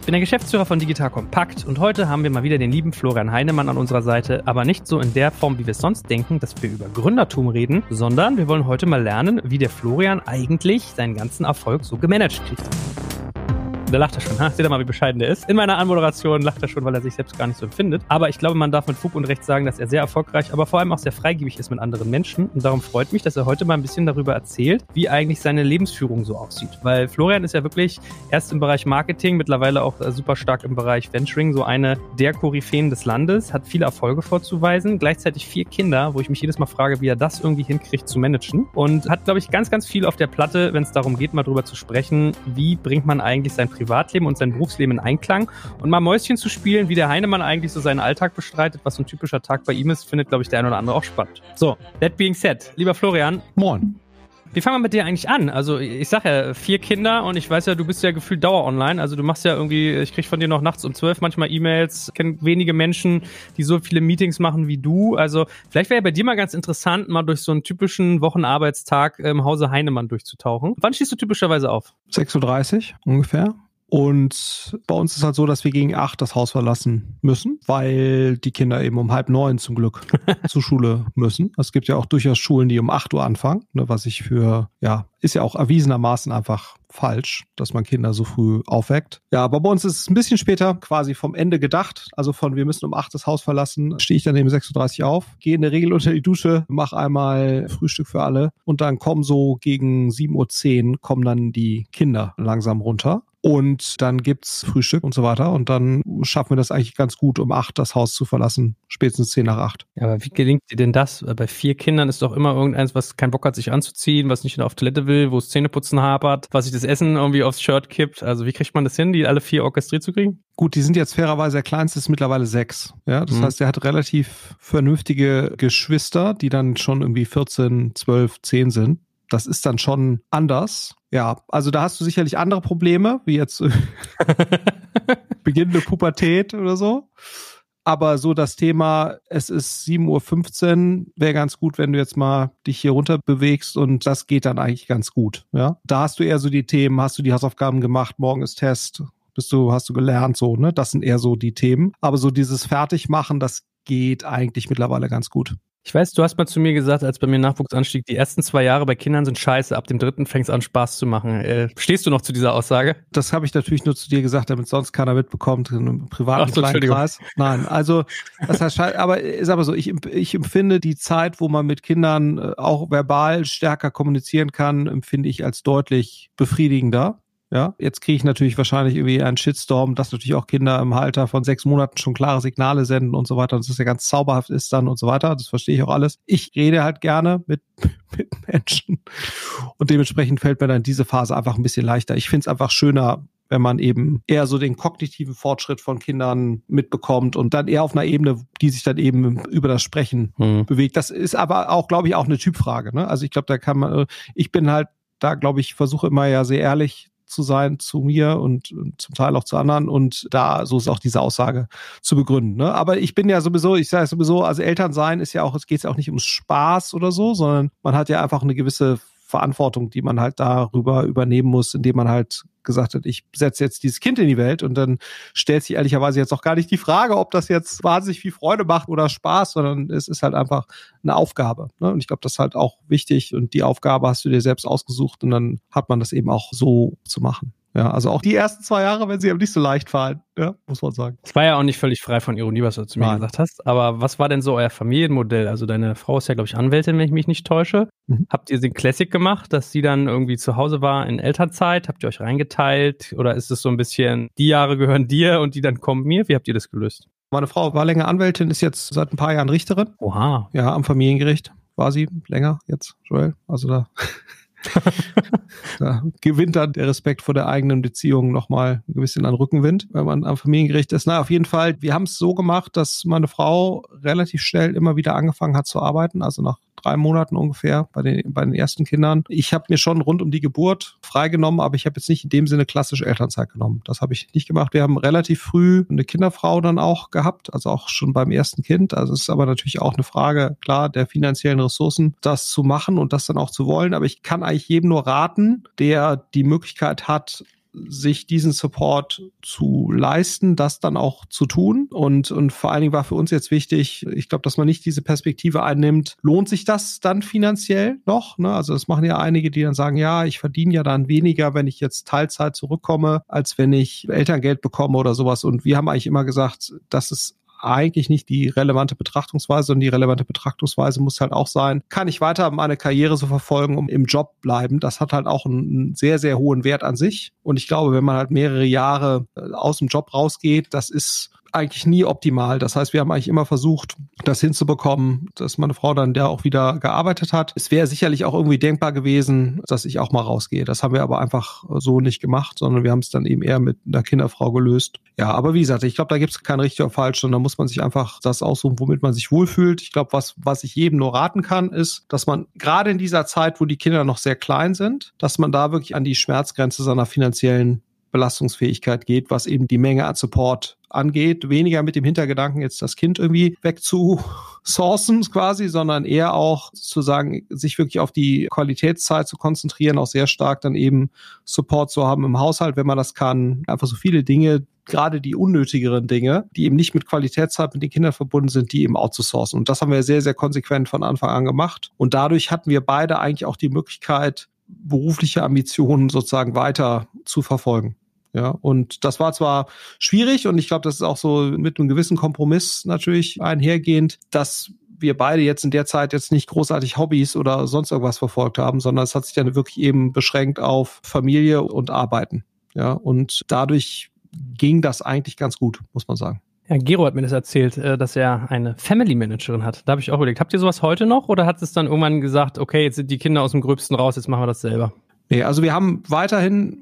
Ich bin der Geschäftsführer von Digital Kompakt und heute haben wir mal wieder den lieben Florian Heinemann an unserer Seite, aber nicht so in der Form, wie wir es sonst denken, dass wir über Gründertum reden, sondern wir wollen heute mal lernen, wie der Florian eigentlich seinen ganzen Erfolg so gemanagt kriegt. Da lacht er schon. Ha? Seht ihr mal, wie bescheiden der ist. In meiner Anmoderation lacht er schon, weil er sich selbst gar nicht so empfindet. Aber ich glaube, man darf mit Fug und Recht sagen, dass er sehr erfolgreich, aber vor allem auch sehr freigebig ist mit anderen Menschen. Und darum freut mich, dass er heute mal ein bisschen darüber erzählt, wie eigentlich seine Lebensführung so aussieht. Weil Florian ist ja wirklich erst im Bereich Marketing, mittlerweile auch äh, super stark im Bereich Venturing, so eine der Koryphäen des Landes, hat viele Erfolge vorzuweisen, gleichzeitig vier Kinder, wo ich mich jedes Mal frage, wie er das irgendwie hinkriegt zu managen. Und hat, glaube ich, ganz, ganz viel auf der Platte, wenn es darum geht, mal drüber zu sprechen, wie bringt man eigentlich sein Privatleben und sein Berufsleben in Einklang. Und mal Mäuschen zu spielen, wie der Heinemann eigentlich so seinen Alltag bestreitet, was so ein typischer Tag bei ihm ist, findet, glaube ich, der eine oder andere auch spannend. So, that being said, lieber Florian. Moin. Wie fangen wir mit dir eigentlich an? Also ich sag ja, vier Kinder und ich weiß ja, du bist ja gefühlt Dauer online. Also du machst ja irgendwie, ich krieg von dir noch nachts um zwölf manchmal E-Mails, kenne wenige Menschen, die so viele Meetings machen wie du. Also vielleicht wäre ja bei dir mal ganz interessant, mal durch so einen typischen Wochenarbeitstag im Hause Heinemann durchzutauchen. Wann stehst du typischerweise auf? 6.30 Uhr ungefähr. Und bei uns ist halt so, dass wir gegen acht das Haus verlassen müssen, weil die Kinder eben um halb neun zum Glück zur Schule müssen. Es gibt ja auch durchaus Schulen, die um acht Uhr anfangen, ne, was ich für, ja, ist ja auch erwiesenermaßen einfach falsch, dass man Kinder so früh aufweckt. Ja, aber bei uns ist es ein bisschen später quasi vom Ende gedacht. Also von wir müssen um acht das Haus verlassen, stehe ich dann eben 6.30 Uhr auf, gehe in der Regel unter die Dusche, mache einmal Frühstück für alle und dann kommen so gegen 7.10 Uhr kommen dann die Kinder langsam runter. Und dann gibt's Frühstück und so weiter. Und dann schaffen wir das eigentlich ganz gut, um acht das Haus zu verlassen. Spätestens zehn nach acht. Ja, aber wie gelingt dir denn das? Bei vier Kindern ist doch immer irgendeins, was keinen Bock hat, sich anzuziehen, was nicht auf Toilette will, wo es Zähneputzen hapert, was sich das Essen irgendwie aufs Shirt kippt. Also wie kriegt man das hin, die alle vier orchestriert zu kriegen? Gut, die sind jetzt fairerweise, der kleinste ist mittlerweile sechs. Ja, das mhm. heißt, er hat relativ vernünftige Geschwister, die dann schon irgendwie 14, 12, 10 sind das ist dann schon anders. Ja, also da hast du sicherlich andere Probleme, wie jetzt beginnende Pubertät oder so. Aber so das Thema, es ist 7.15 Uhr, wäre ganz gut, wenn du jetzt mal dich hier runter bewegst und das geht dann eigentlich ganz gut. Ja, da hast du eher so die Themen, hast du die Hausaufgaben gemacht, morgen ist Test, bist du, hast du gelernt, so, ne? Das sind eher so die Themen. Aber so dieses Fertigmachen, das geht eigentlich mittlerweile ganz gut. Ich weiß, du hast mal zu mir gesagt, als bei mir Nachwuchs anstieg, die ersten zwei Jahre bei Kindern sind scheiße, ab dem dritten fängt es an, Spaß zu machen. Äh, stehst du noch zu dieser Aussage? Das habe ich natürlich nur zu dir gesagt, damit sonst keiner mitbekommt, in einem privaten so, kleinen Kreis. Nein, also das heißt, aber ist aber so, ich, ich empfinde die Zeit, wo man mit Kindern äh, auch verbal stärker kommunizieren kann, empfinde ich als deutlich befriedigender. Ja, jetzt kriege ich natürlich wahrscheinlich irgendwie einen Shitstorm, dass natürlich auch Kinder im Alter von sechs Monaten schon klare Signale senden und so weiter, dass das ja ganz zauberhaft ist dann und so weiter. Das verstehe ich auch alles. Ich rede halt gerne mit, mit Menschen und dementsprechend fällt mir dann diese Phase einfach ein bisschen leichter. Ich finde es einfach schöner, wenn man eben eher so den kognitiven Fortschritt von Kindern mitbekommt und dann eher auf einer Ebene, die sich dann eben über das Sprechen hm. bewegt. Das ist aber auch, glaube ich, auch eine Typfrage. Ne? Also ich glaube, da kann man, ich bin halt da, glaube ich, versuche immer ja sehr ehrlich zu sein zu mir und, und, zum Teil auch zu anderen und da so ist auch diese Aussage zu begründen. Ne? Aber ich bin ja sowieso, ich sage sowieso, also Eltern sein ist ja auch, es geht ja auch nicht ums Spaß oder so, sondern man hat ja einfach eine gewisse Verantwortung, die man halt darüber übernehmen muss, indem man halt gesagt hat, ich setze jetzt dieses Kind in die Welt und dann stellt sich ehrlicherweise jetzt auch gar nicht die Frage, ob das jetzt wahnsinnig viel Freude macht oder Spaß, sondern es ist halt einfach eine Aufgabe. Ne? Und ich glaube, das ist halt auch wichtig und die Aufgabe hast du dir selbst ausgesucht und dann hat man das eben auch so zu machen. Ja, also auch die ersten zwei Jahre, wenn sie einem nicht so leicht fallen, ja, muss man sagen. Es war ja auch nicht völlig frei von Ironie, was du zu mir Nein. gesagt hast. Aber was war denn so euer Familienmodell? Also deine Frau ist ja, glaube ich, Anwältin, wenn ich mich nicht täusche. Mhm. Habt ihr den Classic gemacht, dass sie dann irgendwie zu Hause war in Elternzeit? Habt ihr euch reingeteilt? Oder ist es so ein bisschen, die Jahre gehören dir und die dann kommen mir? Wie habt ihr das gelöst? Meine Frau war länger Anwältin, ist jetzt seit ein paar Jahren Richterin. Oha. Ja, am Familiengericht war sie länger jetzt, Joel. Also da da gewinnt dann der Respekt vor der eigenen Beziehung nochmal ein bisschen an Rückenwind, wenn man am Familiengericht ist. Na, auf jeden Fall, wir haben es so gemacht, dass meine Frau relativ schnell immer wieder angefangen hat zu arbeiten, also nach drei Monaten ungefähr bei den, bei den ersten Kindern. Ich habe mir schon rund um die Geburt freigenommen, aber ich habe jetzt nicht in dem Sinne klassische Elternzeit genommen. Das habe ich nicht gemacht. Wir haben relativ früh eine Kinderfrau dann auch gehabt, also auch schon beim ersten Kind. Also es ist aber natürlich auch eine Frage, klar, der finanziellen Ressourcen, das zu machen und das dann auch zu wollen. Aber ich kann eigentlich jedem nur raten, der die Möglichkeit hat, sich diesen Support zu leisten, das dann auch zu tun. Und, und vor allen Dingen war für uns jetzt wichtig, ich glaube, dass man nicht diese Perspektive einnimmt, lohnt sich das dann finanziell noch? Ne? Also das machen ja einige, die dann sagen, ja, ich verdiene ja dann weniger, wenn ich jetzt Teilzeit zurückkomme, als wenn ich Elterngeld bekomme oder sowas. Und wir haben eigentlich immer gesagt, das ist eigentlich nicht die relevante Betrachtungsweise, sondern die relevante Betrachtungsweise muss halt auch sein, kann ich weiter meine Karriere so verfolgen, um im Job bleiben. Das hat halt auch einen sehr, sehr hohen Wert an sich. Und ich glaube, wenn man halt mehrere Jahre äh, aus dem Job rausgeht, das ist eigentlich nie optimal. Das heißt, wir haben eigentlich immer versucht, das hinzubekommen, dass meine Frau dann ja auch wieder gearbeitet hat. Es wäre sicherlich auch irgendwie denkbar gewesen, dass ich auch mal rausgehe. Das haben wir aber einfach so nicht gemacht, sondern wir haben es dann eben eher mit einer Kinderfrau gelöst. Ja, aber wie gesagt, ich glaube, da gibt es kein richtig oder falsch, sondern da muss man sich einfach das aussuchen, womit man sich wohlfühlt. Ich glaube, was, was ich jedem nur raten kann, ist, dass man gerade in dieser Zeit, wo die Kinder noch sehr klein sind, dass man da wirklich an die Schmerzgrenze seiner finanziellen Belastungsfähigkeit geht, was eben die Menge an Support angeht. Weniger mit dem Hintergedanken, jetzt das Kind irgendwie wegzusourcen quasi, sondern eher auch zu sagen, sich wirklich auf die Qualitätszeit zu konzentrieren, auch sehr stark dann eben Support zu haben im Haushalt, wenn man das kann. Einfach so viele Dinge, gerade die unnötigeren Dinge, die eben nicht mit Qualitätszeit mit den Kindern verbunden sind, die eben outzusourcen. Und das haben wir sehr, sehr konsequent von Anfang an gemacht. Und dadurch hatten wir beide eigentlich auch die Möglichkeit, berufliche Ambitionen sozusagen weiter zu verfolgen. Ja, und das war zwar schwierig und ich glaube, das ist auch so mit einem gewissen Kompromiss natürlich einhergehend, dass wir beide jetzt in der Zeit jetzt nicht großartig Hobbys oder sonst irgendwas verfolgt haben, sondern es hat sich dann wirklich eben beschränkt auf Familie und Arbeiten. Ja, und dadurch ging das eigentlich ganz gut, muss man sagen. Ja, Gero hat mir das erzählt, äh, dass er eine Family Managerin hat. Da habe ich auch überlegt, habt ihr sowas heute noch oder hat es dann irgendwann gesagt, okay, jetzt sind die Kinder aus dem Gröbsten raus, jetzt machen wir das selber? Nee, also wir haben weiterhin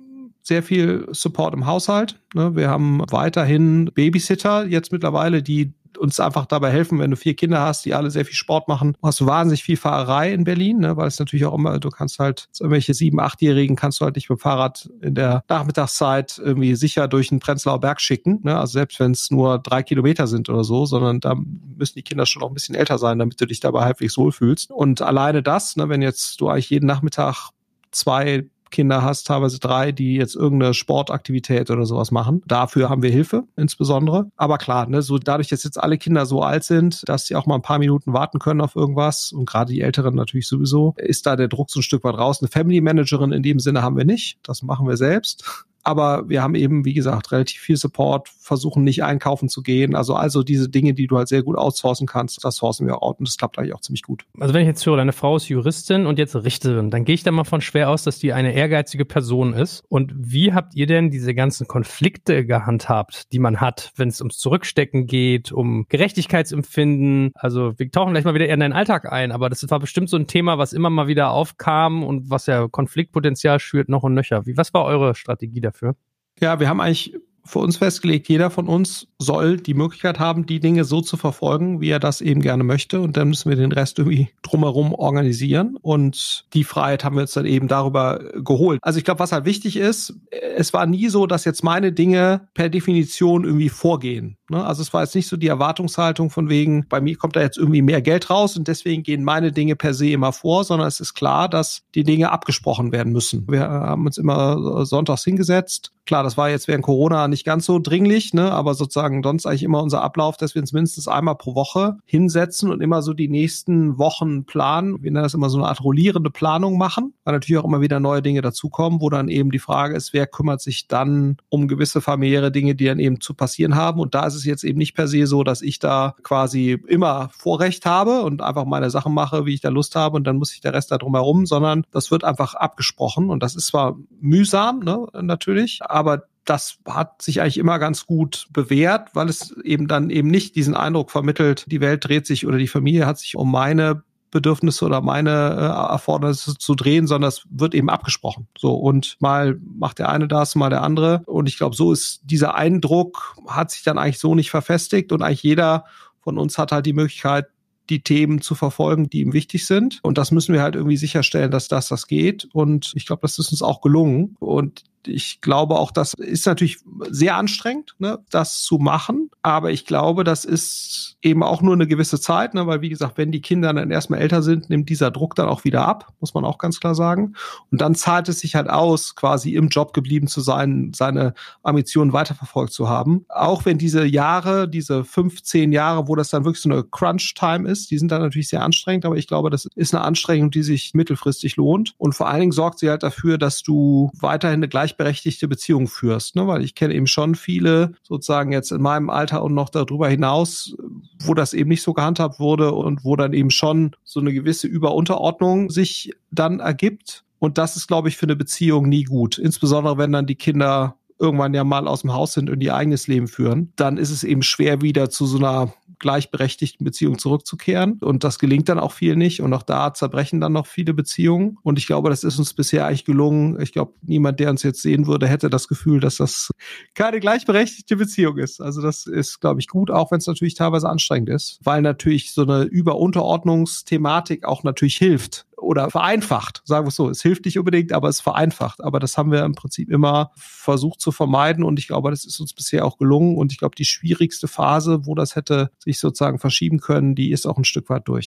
sehr viel Support im Haushalt. Ne? Wir haben weiterhin Babysitter jetzt mittlerweile, die uns einfach dabei helfen, wenn du vier Kinder hast, die alle sehr viel Sport machen. Du hast wahnsinnig viel Fahrerei in Berlin, ne, weil es natürlich auch immer, du kannst halt, irgendwelche sieben-, achtjährigen kannst du halt nicht mit dem Fahrrad in der Nachmittagszeit irgendwie sicher durch den Prenzlauer Berg schicken. Ne, also selbst wenn es nur drei Kilometer sind oder so, sondern da müssen die Kinder schon auch ein bisschen älter sein, damit du dich dabei halbwegs wohlfühlst. Und alleine das, ne, wenn jetzt du eigentlich jeden Nachmittag zwei Kinder hast, teilweise drei, die jetzt irgendeine Sportaktivität oder sowas machen. Dafür haben wir Hilfe insbesondere. Aber klar, ne, so dadurch, dass jetzt alle Kinder so alt sind, dass sie auch mal ein paar Minuten warten können auf irgendwas und gerade die Älteren natürlich sowieso, ist da der Druck so ein Stück weit raus. Eine Family Managerin in dem Sinne haben wir nicht. Das machen wir selbst. Aber wir haben eben, wie gesagt, relativ viel Support, versuchen nicht einkaufen zu gehen. Also, also diese Dinge, die du halt sehr gut outsourcen kannst, das sourcen wir out und das klappt eigentlich auch ziemlich gut. Also wenn ich jetzt höre, deine Frau ist Juristin und jetzt Richterin, dann gehe ich da mal von schwer aus, dass die eine ehrgeizige Person ist. Und wie habt ihr denn diese ganzen Konflikte gehandhabt, die man hat, wenn es ums Zurückstecken geht, um Gerechtigkeitsempfinden? Also wir tauchen gleich mal wieder eher in deinen Alltag ein, aber das war bestimmt so ein Thema, was immer mal wieder aufkam und was ja Konfliktpotenzial schürt noch und nöcher. Wie, was war eure Strategie dafür? Dafür? Ja, wir haben eigentlich für uns festgelegt, jeder von uns soll die Möglichkeit haben, die Dinge so zu verfolgen, wie er das eben gerne möchte. Und dann müssen wir den Rest irgendwie drumherum organisieren. Und die Freiheit haben wir uns dann eben darüber geholt. Also ich glaube, was halt wichtig ist, es war nie so, dass jetzt meine Dinge per Definition irgendwie vorgehen. Ne? Also es war jetzt nicht so die Erwartungshaltung von wegen, bei mir kommt da jetzt irgendwie mehr Geld raus und deswegen gehen meine Dinge per se immer vor, sondern es ist klar, dass die Dinge abgesprochen werden müssen. Wir haben uns immer sonntags hingesetzt. Klar, das war jetzt während Corona nicht ganz so dringlich, ne? aber sozusagen sonst eigentlich immer unser Ablauf, dass wir uns mindestens einmal pro Woche hinsetzen und immer so die nächsten Wochen planen. Wir nennen das immer so eine Art rollierende Planung machen, weil natürlich auch immer wieder neue Dinge dazukommen, wo dann eben die Frage ist, wer kümmert sich dann um gewisse familiäre Dinge, die dann eben zu passieren haben. Und da ist es jetzt eben nicht per se so, dass ich da quasi immer Vorrecht habe und einfach meine Sachen mache, wie ich da Lust habe und dann muss ich der Rest da drumherum, sondern das wird einfach abgesprochen und das ist zwar mühsam, ne, natürlich, aber das hat sich eigentlich immer ganz gut bewährt, weil es eben dann eben nicht diesen Eindruck vermittelt, die Welt dreht sich oder die Familie hat sich um meine Bedürfnisse oder meine äh, Erfordernisse zu drehen, sondern es wird eben abgesprochen. So und mal macht der eine das, mal der andere. Und ich glaube, so ist dieser Eindruck hat sich dann eigentlich so nicht verfestigt und eigentlich jeder von uns hat halt die Möglichkeit, die Themen zu verfolgen, die ihm wichtig sind. Und das müssen wir halt irgendwie sicherstellen, dass das das geht. Und ich glaube, das ist uns auch gelungen. Und ich glaube auch, das ist natürlich sehr anstrengend, ne, das zu machen. Aber ich glaube, das ist eben auch nur eine gewisse Zeit, ne, weil wie gesagt, wenn die Kinder dann erstmal älter sind, nimmt dieser Druck dann auch wieder ab, muss man auch ganz klar sagen. Und dann zahlt es sich halt aus, quasi im Job geblieben zu sein, seine Ambitionen weiterverfolgt zu haben. Auch wenn diese Jahre, diese 15 Jahre, wo das dann wirklich so eine Crunch-Time ist, die sind dann natürlich sehr anstrengend, aber ich glaube, das ist eine Anstrengung, die sich mittelfristig lohnt. Und vor allen Dingen sorgt sie halt dafür, dass du weiterhin eine gleich gleichberechtigte Beziehung führst, ne? weil ich kenne eben schon viele sozusagen jetzt in meinem Alter und noch darüber hinaus, wo das eben nicht so gehandhabt wurde und wo dann eben schon so eine gewisse Überunterordnung sich dann ergibt. Und das ist, glaube ich, für eine Beziehung nie gut. Insbesondere wenn dann die Kinder irgendwann ja mal aus dem Haus sind und ihr eigenes Leben führen, dann ist es eben schwer wieder zu so einer gleichberechtigten Beziehung zurückzukehren. Und das gelingt dann auch viel nicht. Und auch da zerbrechen dann noch viele Beziehungen. Und ich glaube, das ist uns bisher eigentlich gelungen. Ich glaube, niemand, der uns jetzt sehen würde, hätte das Gefühl, dass das keine gleichberechtigte Beziehung ist. Also das ist, glaube ich, gut, auch wenn es natürlich teilweise anstrengend ist, weil natürlich so eine Überunterordnungsthematik auch natürlich hilft oder vereinfacht, sagen wir es so. Es hilft nicht unbedingt, aber es vereinfacht. Aber das haben wir im Prinzip immer versucht zu vermeiden und ich glaube, das ist uns bisher auch gelungen. Und ich glaube, die schwierigste Phase, wo das hätte sich sozusagen verschieben können, die ist auch ein Stück weit durch.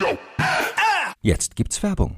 Jetzt gibt's Werbung.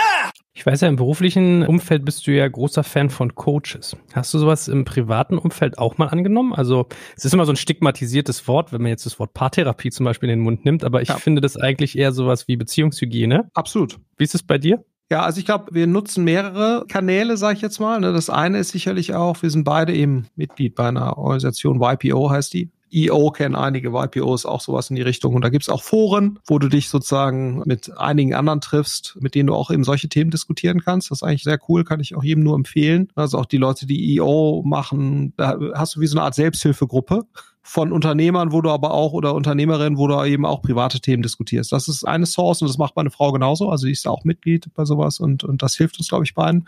Ich weiß ja, im beruflichen Umfeld bist du ja großer Fan von Coaches. Hast du sowas im privaten Umfeld auch mal angenommen? Also es ist immer so ein stigmatisiertes Wort, wenn man jetzt das Wort Paartherapie zum Beispiel in den Mund nimmt, aber ich ja. finde das eigentlich eher sowas wie Beziehungshygiene. Absolut. Wie ist es bei dir? Ja, also ich glaube, wir nutzen mehrere Kanäle, sage ich jetzt mal. Ne? Das eine ist sicherlich auch, wir sind beide eben Mitglied bei einer Organisation, YPO heißt die, EO kennen einige YPOs auch sowas in die Richtung. Und da gibt's auch Foren, wo du dich sozusagen mit einigen anderen triffst, mit denen du auch eben solche Themen diskutieren kannst. Das ist eigentlich sehr cool, kann ich auch jedem nur empfehlen. Also auch die Leute, die EO machen, da hast du wie so eine Art Selbsthilfegruppe von Unternehmern, wo du aber auch oder Unternehmerinnen, wo du eben auch private Themen diskutierst. Das ist eine Source und das macht meine Frau genauso. Also die ist auch Mitglied bei sowas und, und das hilft uns, glaube ich, beiden.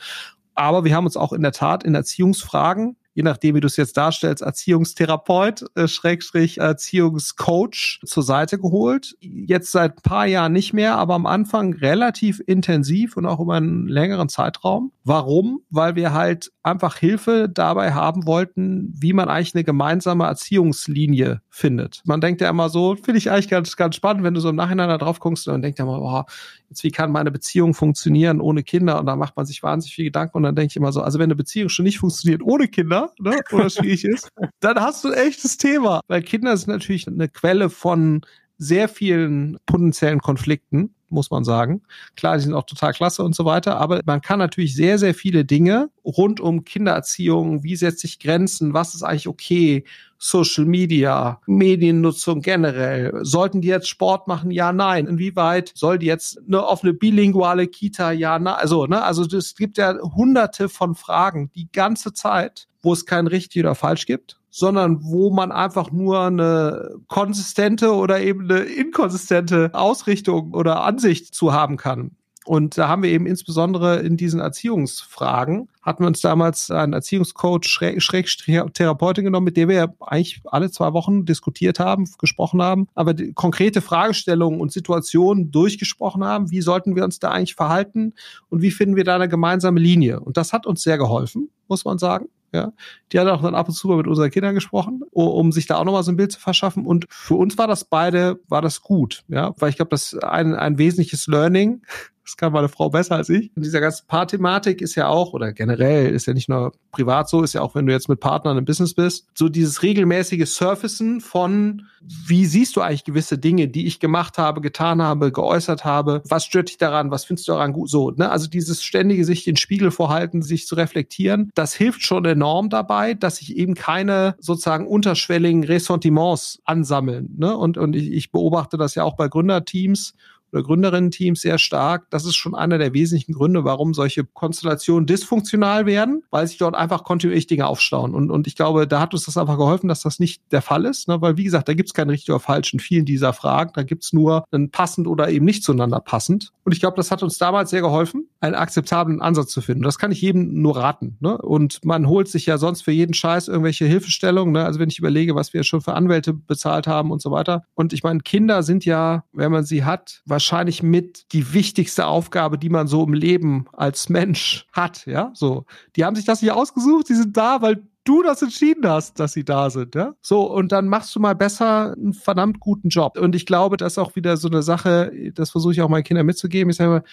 Aber wir haben uns auch in der Tat in Erziehungsfragen je nachdem, wie du es jetzt darstellst, Erziehungstherapeut, äh, Schrägstrich Erziehungscoach zur Seite geholt. Jetzt seit ein paar Jahren nicht mehr, aber am Anfang relativ intensiv und auch über einen längeren Zeitraum. Warum? Weil wir halt einfach Hilfe dabei haben wollten, wie man eigentlich eine gemeinsame Erziehungslinie findet. Man denkt ja immer so, finde ich eigentlich ganz, ganz spannend, wenn du so im Nachhinein da drauf guckst und dann denkt ja immer, boah, jetzt wie kann meine Beziehung funktionieren ohne Kinder? Und da macht man sich wahnsinnig viel Gedanken und dann denke ich immer so, also wenn eine Beziehung schon nicht funktioniert ohne Kinder, ne, oder schwierig ist, dann hast du ein echtes Thema. Weil Kinder sind natürlich eine Quelle von sehr vielen potenziellen Konflikten muss man sagen. Klar, die sind auch total klasse und so weiter, aber man kann natürlich sehr, sehr viele Dinge rund um Kindererziehung, wie setze ich Grenzen, was ist eigentlich okay, Social Media, Mediennutzung generell. Sollten die jetzt Sport machen? Ja, nein. Inwieweit soll die jetzt eine offene bilinguale Kita? Ja, nein. Also, ne, also es gibt ja hunderte von Fragen die ganze Zeit, wo es kein richtig oder falsch gibt sondern wo man einfach nur eine konsistente oder eben eine inkonsistente Ausrichtung oder Ansicht zu haben kann. Und da haben wir eben insbesondere in diesen Erziehungsfragen, hatten wir uns damals einen Erziehungscoach, Schräg, Schräg Therapeutin genommen, mit der wir eigentlich alle zwei Wochen diskutiert haben, gesprochen haben, aber konkrete Fragestellungen und Situationen durchgesprochen haben. Wie sollten wir uns da eigentlich verhalten und wie finden wir da eine gemeinsame Linie? Und das hat uns sehr geholfen, muss man sagen. Ja, die hat auch dann ab und zu mal mit unseren Kindern gesprochen, um sich da auch nochmal so ein Bild zu verschaffen. Und für uns war das beide, war das gut, ja, weil ich glaube, das ein, ein wesentliches Learning das kann meine Frau besser als ich. Und dieser ganze Paarthematik ist ja auch, oder generell ist ja nicht nur privat so, ist ja auch, wenn du jetzt mit Partnern im Business bist, so dieses regelmäßige Surfacen von, wie siehst du eigentlich gewisse Dinge, die ich gemacht habe, getan habe, geäußert habe, was stört dich daran, was findest du daran gut, so, ne? Also dieses ständige sich den Spiegel vorhalten, sich zu reflektieren, das hilft schon enorm dabei, dass sich eben keine sozusagen unterschwelligen Ressentiments ansammeln, ne? Und, und ich, ich beobachte das ja auch bei Gründerteams oder Gründerinnen-Teams sehr stark. Das ist schon einer der wesentlichen Gründe, warum solche Konstellationen dysfunktional werden, weil sich dort einfach kontinuierlich Dinge aufstauen. Und, und ich glaube, da hat uns das einfach geholfen, dass das nicht der Fall ist, ne? weil wie gesagt, da gibt es kein richtig oder falsch in vielen dieser Fragen. Da gibt es nur ein passend oder eben nicht zueinander passend. Und ich glaube, das hat uns damals sehr geholfen, einen akzeptablen Ansatz zu finden. Das kann ich jedem nur raten. Ne? Und man holt sich ja sonst für jeden Scheiß irgendwelche Hilfestellungen. Ne? Also wenn ich überlege, was wir schon für Anwälte bezahlt haben und so weiter. Und ich meine, Kinder sind ja, wenn man sie hat, wahrscheinlich wahrscheinlich mit die wichtigste Aufgabe, die man so im Leben als Mensch hat, ja, so. Die haben sich das nicht ausgesucht, die sind da, weil du das entschieden hast, dass sie da sind, ja? So, und dann machst du mal besser einen verdammt guten Job. Und ich glaube, das ist auch wieder so eine Sache, das versuche ich auch meinen Kindern mitzugeben. Ich sage immer,